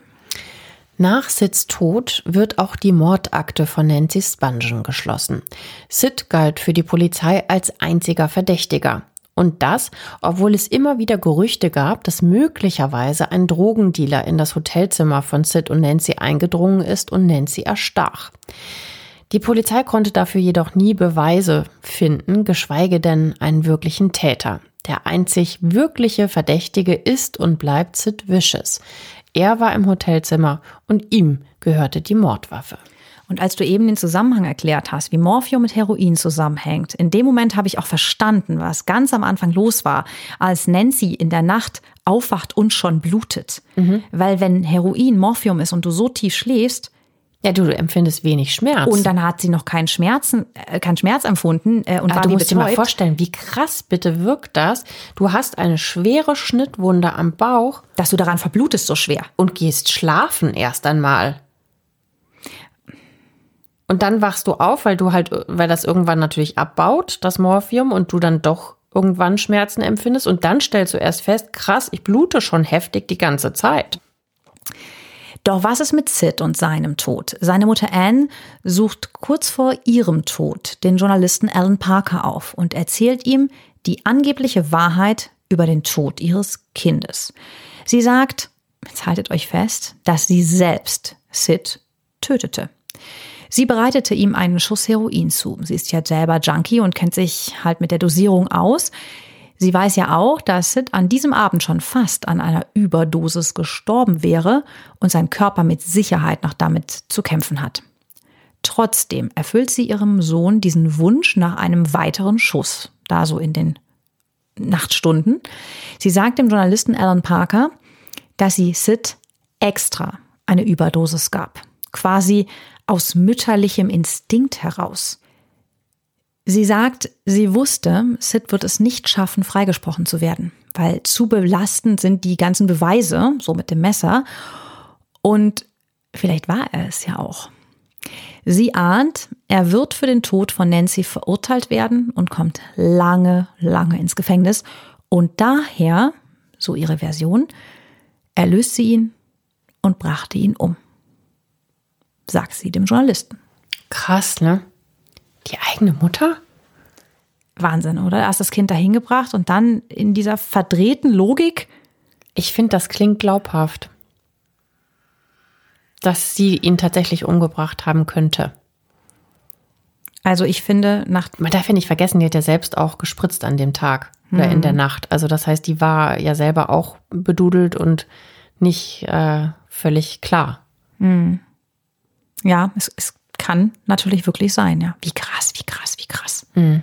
Nach Sids Tod wird auch die Mordakte von Nancy Spungen geschlossen. Sid galt für die Polizei als einziger Verdächtiger. Und das, obwohl es immer wieder Gerüchte gab, dass möglicherweise ein Drogendealer in das Hotelzimmer von Sid und Nancy eingedrungen ist und Nancy erstach. Die Polizei konnte dafür jedoch nie Beweise finden, geschweige denn einen wirklichen Täter. Der einzig wirkliche Verdächtige ist und bleibt Sid Vicious. Er war im Hotelzimmer und ihm gehörte die Mordwaffe. Und als du eben den Zusammenhang erklärt hast, wie Morphium mit Heroin zusammenhängt, in dem Moment habe ich auch verstanden, was ganz am Anfang los war, als Nancy in der Nacht aufwacht und schon blutet. Mhm. Weil wenn Heroin Morphium ist und du so tief schläfst, ja, du, du empfindest wenig Schmerz. Und dann hat sie noch keinen Schmerzen, äh, keinen Schmerz empfunden äh, und Aber war du musst dir mal betäubt. vorstellen, wie krass bitte wirkt das. Du hast eine schwere Schnittwunde am Bauch dass du daran verblutest so schwer. und gehst schlafen erst einmal. Und dann wachst du auf, weil du halt, weil das irgendwann natürlich abbaut, das Morphium, und du dann doch irgendwann Schmerzen empfindest. Und dann stellst du erst fest, krass, ich blute schon heftig die ganze Zeit. Doch was ist mit Sid und seinem Tod? Seine Mutter Anne sucht kurz vor ihrem Tod den Journalisten Alan Parker auf und erzählt ihm die angebliche Wahrheit über den Tod ihres Kindes. Sie sagt, jetzt haltet euch fest, dass sie selbst Sid tötete. Sie bereitete ihm einen Schuss Heroin zu. Sie ist ja selber Junkie und kennt sich halt mit der Dosierung aus. Sie weiß ja auch, dass Sid an diesem Abend schon fast an einer Überdosis gestorben wäre und sein Körper mit Sicherheit noch damit zu kämpfen hat. Trotzdem erfüllt sie ihrem Sohn diesen Wunsch nach einem weiteren Schuss, da so in den Nachtstunden. Sie sagt dem Journalisten Alan Parker, dass sie Sid extra eine Überdosis gab, quasi aus mütterlichem Instinkt heraus. Sie sagt, sie wusste, Sid wird es nicht schaffen, freigesprochen zu werden, weil zu belastend sind die ganzen Beweise, so mit dem Messer. Und vielleicht war er es ja auch. Sie ahnt, er wird für den Tod von Nancy verurteilt werden und kommt lange, lange ins Gefängnis. Und daher, so ihre Version, erlöst sie ihn und brachte ihn um. Sagt sie dem Journalisten. Krass, ne? Die eigene Mutter? Wahnsinn, oder? Erst das Kind dahin gebracht und dann in dieser verdrehten Logik. Ich finde, das klingt glaubhaft. Dass sie ihn tatsächlich umgebracht haben könnte. Also ich finde, nach Man darf ja nicht vergessen, die hat ja selbst auch gespritzt an dem Tag oder in der Nacht. Also das heißt, die war ja selber auch bedudelt und nicht äh, völlig klar. Ja, es, es kann natürlich wirklich sein, ja. Wie krass, wie krass, wie krass. Die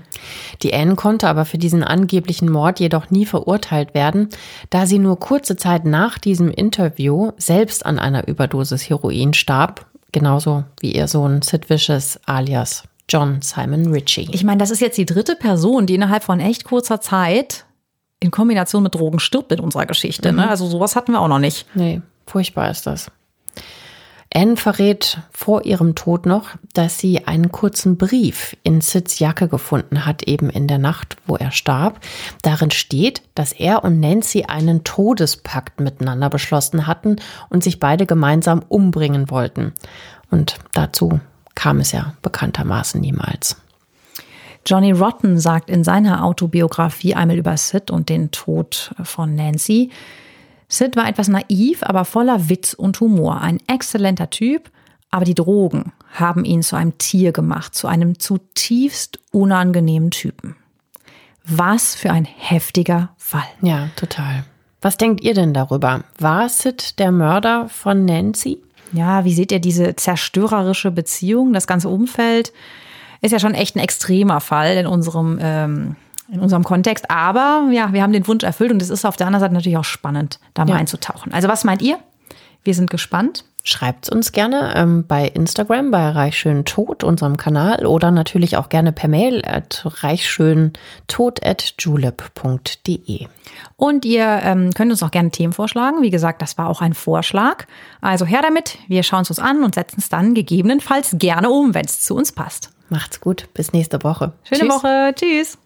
Die Anne konnte aber für diesen angeblichen Mord jedoch nie verurteilt werden, da sie nur kurze Zeit nach diesem Interview selbst an einer Überdosis Heroin starb, genauso wie ihr Sohn Sid Vicious alias John Simon Ritchie. Ich meine, das ist jetzt die dritte Person, die innerhalb von echt kurzer Zeit in Kombination mit Drogen stirbt in unserer Geschichte. Ne? Also sowas hatten wir auch noch nicht. Nee, furchtbar ist das. Anne verrät vor ihrem Tod noch, dass sie einen kurzen Brief in Sids Jacke gefunden hat, eben in der Nacht, wo er starb. Darin steht, dass er und Nancy einen Todespakt miteinander beschlossen hatten und sich beide gemeinsam umbringen wollten. Und dazu kam es ja bekanntermaßen niemals. Johnny Rotten sagt in seiner Autobiografie einmal über Sid und den Tod von Nancy, Sid war etwas naiv, aber voller Witz und Humor. Ein exzellenter Typ, aber die Drogen haben ihn zu einem Tier gemacht, zu einem zutiefst unangenehmen Typen. Was für ein heftiger Fall. Ja, total. Was denkt ihr denn darüber? War Sid der Mörder von Nancy? Ja, wie seht ihr diese zerstörerische Beziehung, das ganze Umfeld? Ist ja schon echt ein extremer Fall in unserem ähm, in unserem Kontext. Aber ja, wir haben den Wunsch erfüllt und es ist auf der anderen Seite natürlich auch spannend, da mal ja. einzutauchen. Also was meint ihr? Wir sind gespannt. Schreibt uns gerne ähm, bei Instagram, bei Reichschön Tod, unserem Kanal, oder natürlich auch gerne per Mail at reichschöntod.julep.de. Und ihr ähm, könnt uns auch gerne Themen vorschlagen. Wie gesagt, das war auch ein Vorschlag. Also her damit, wir schauen es uns an und setzen es dann gegebenenfalls gerne um, wenn es zu uns passt. Macht's gut, bis nächste Woche. Schöne Tschüss. Woche, tschüss.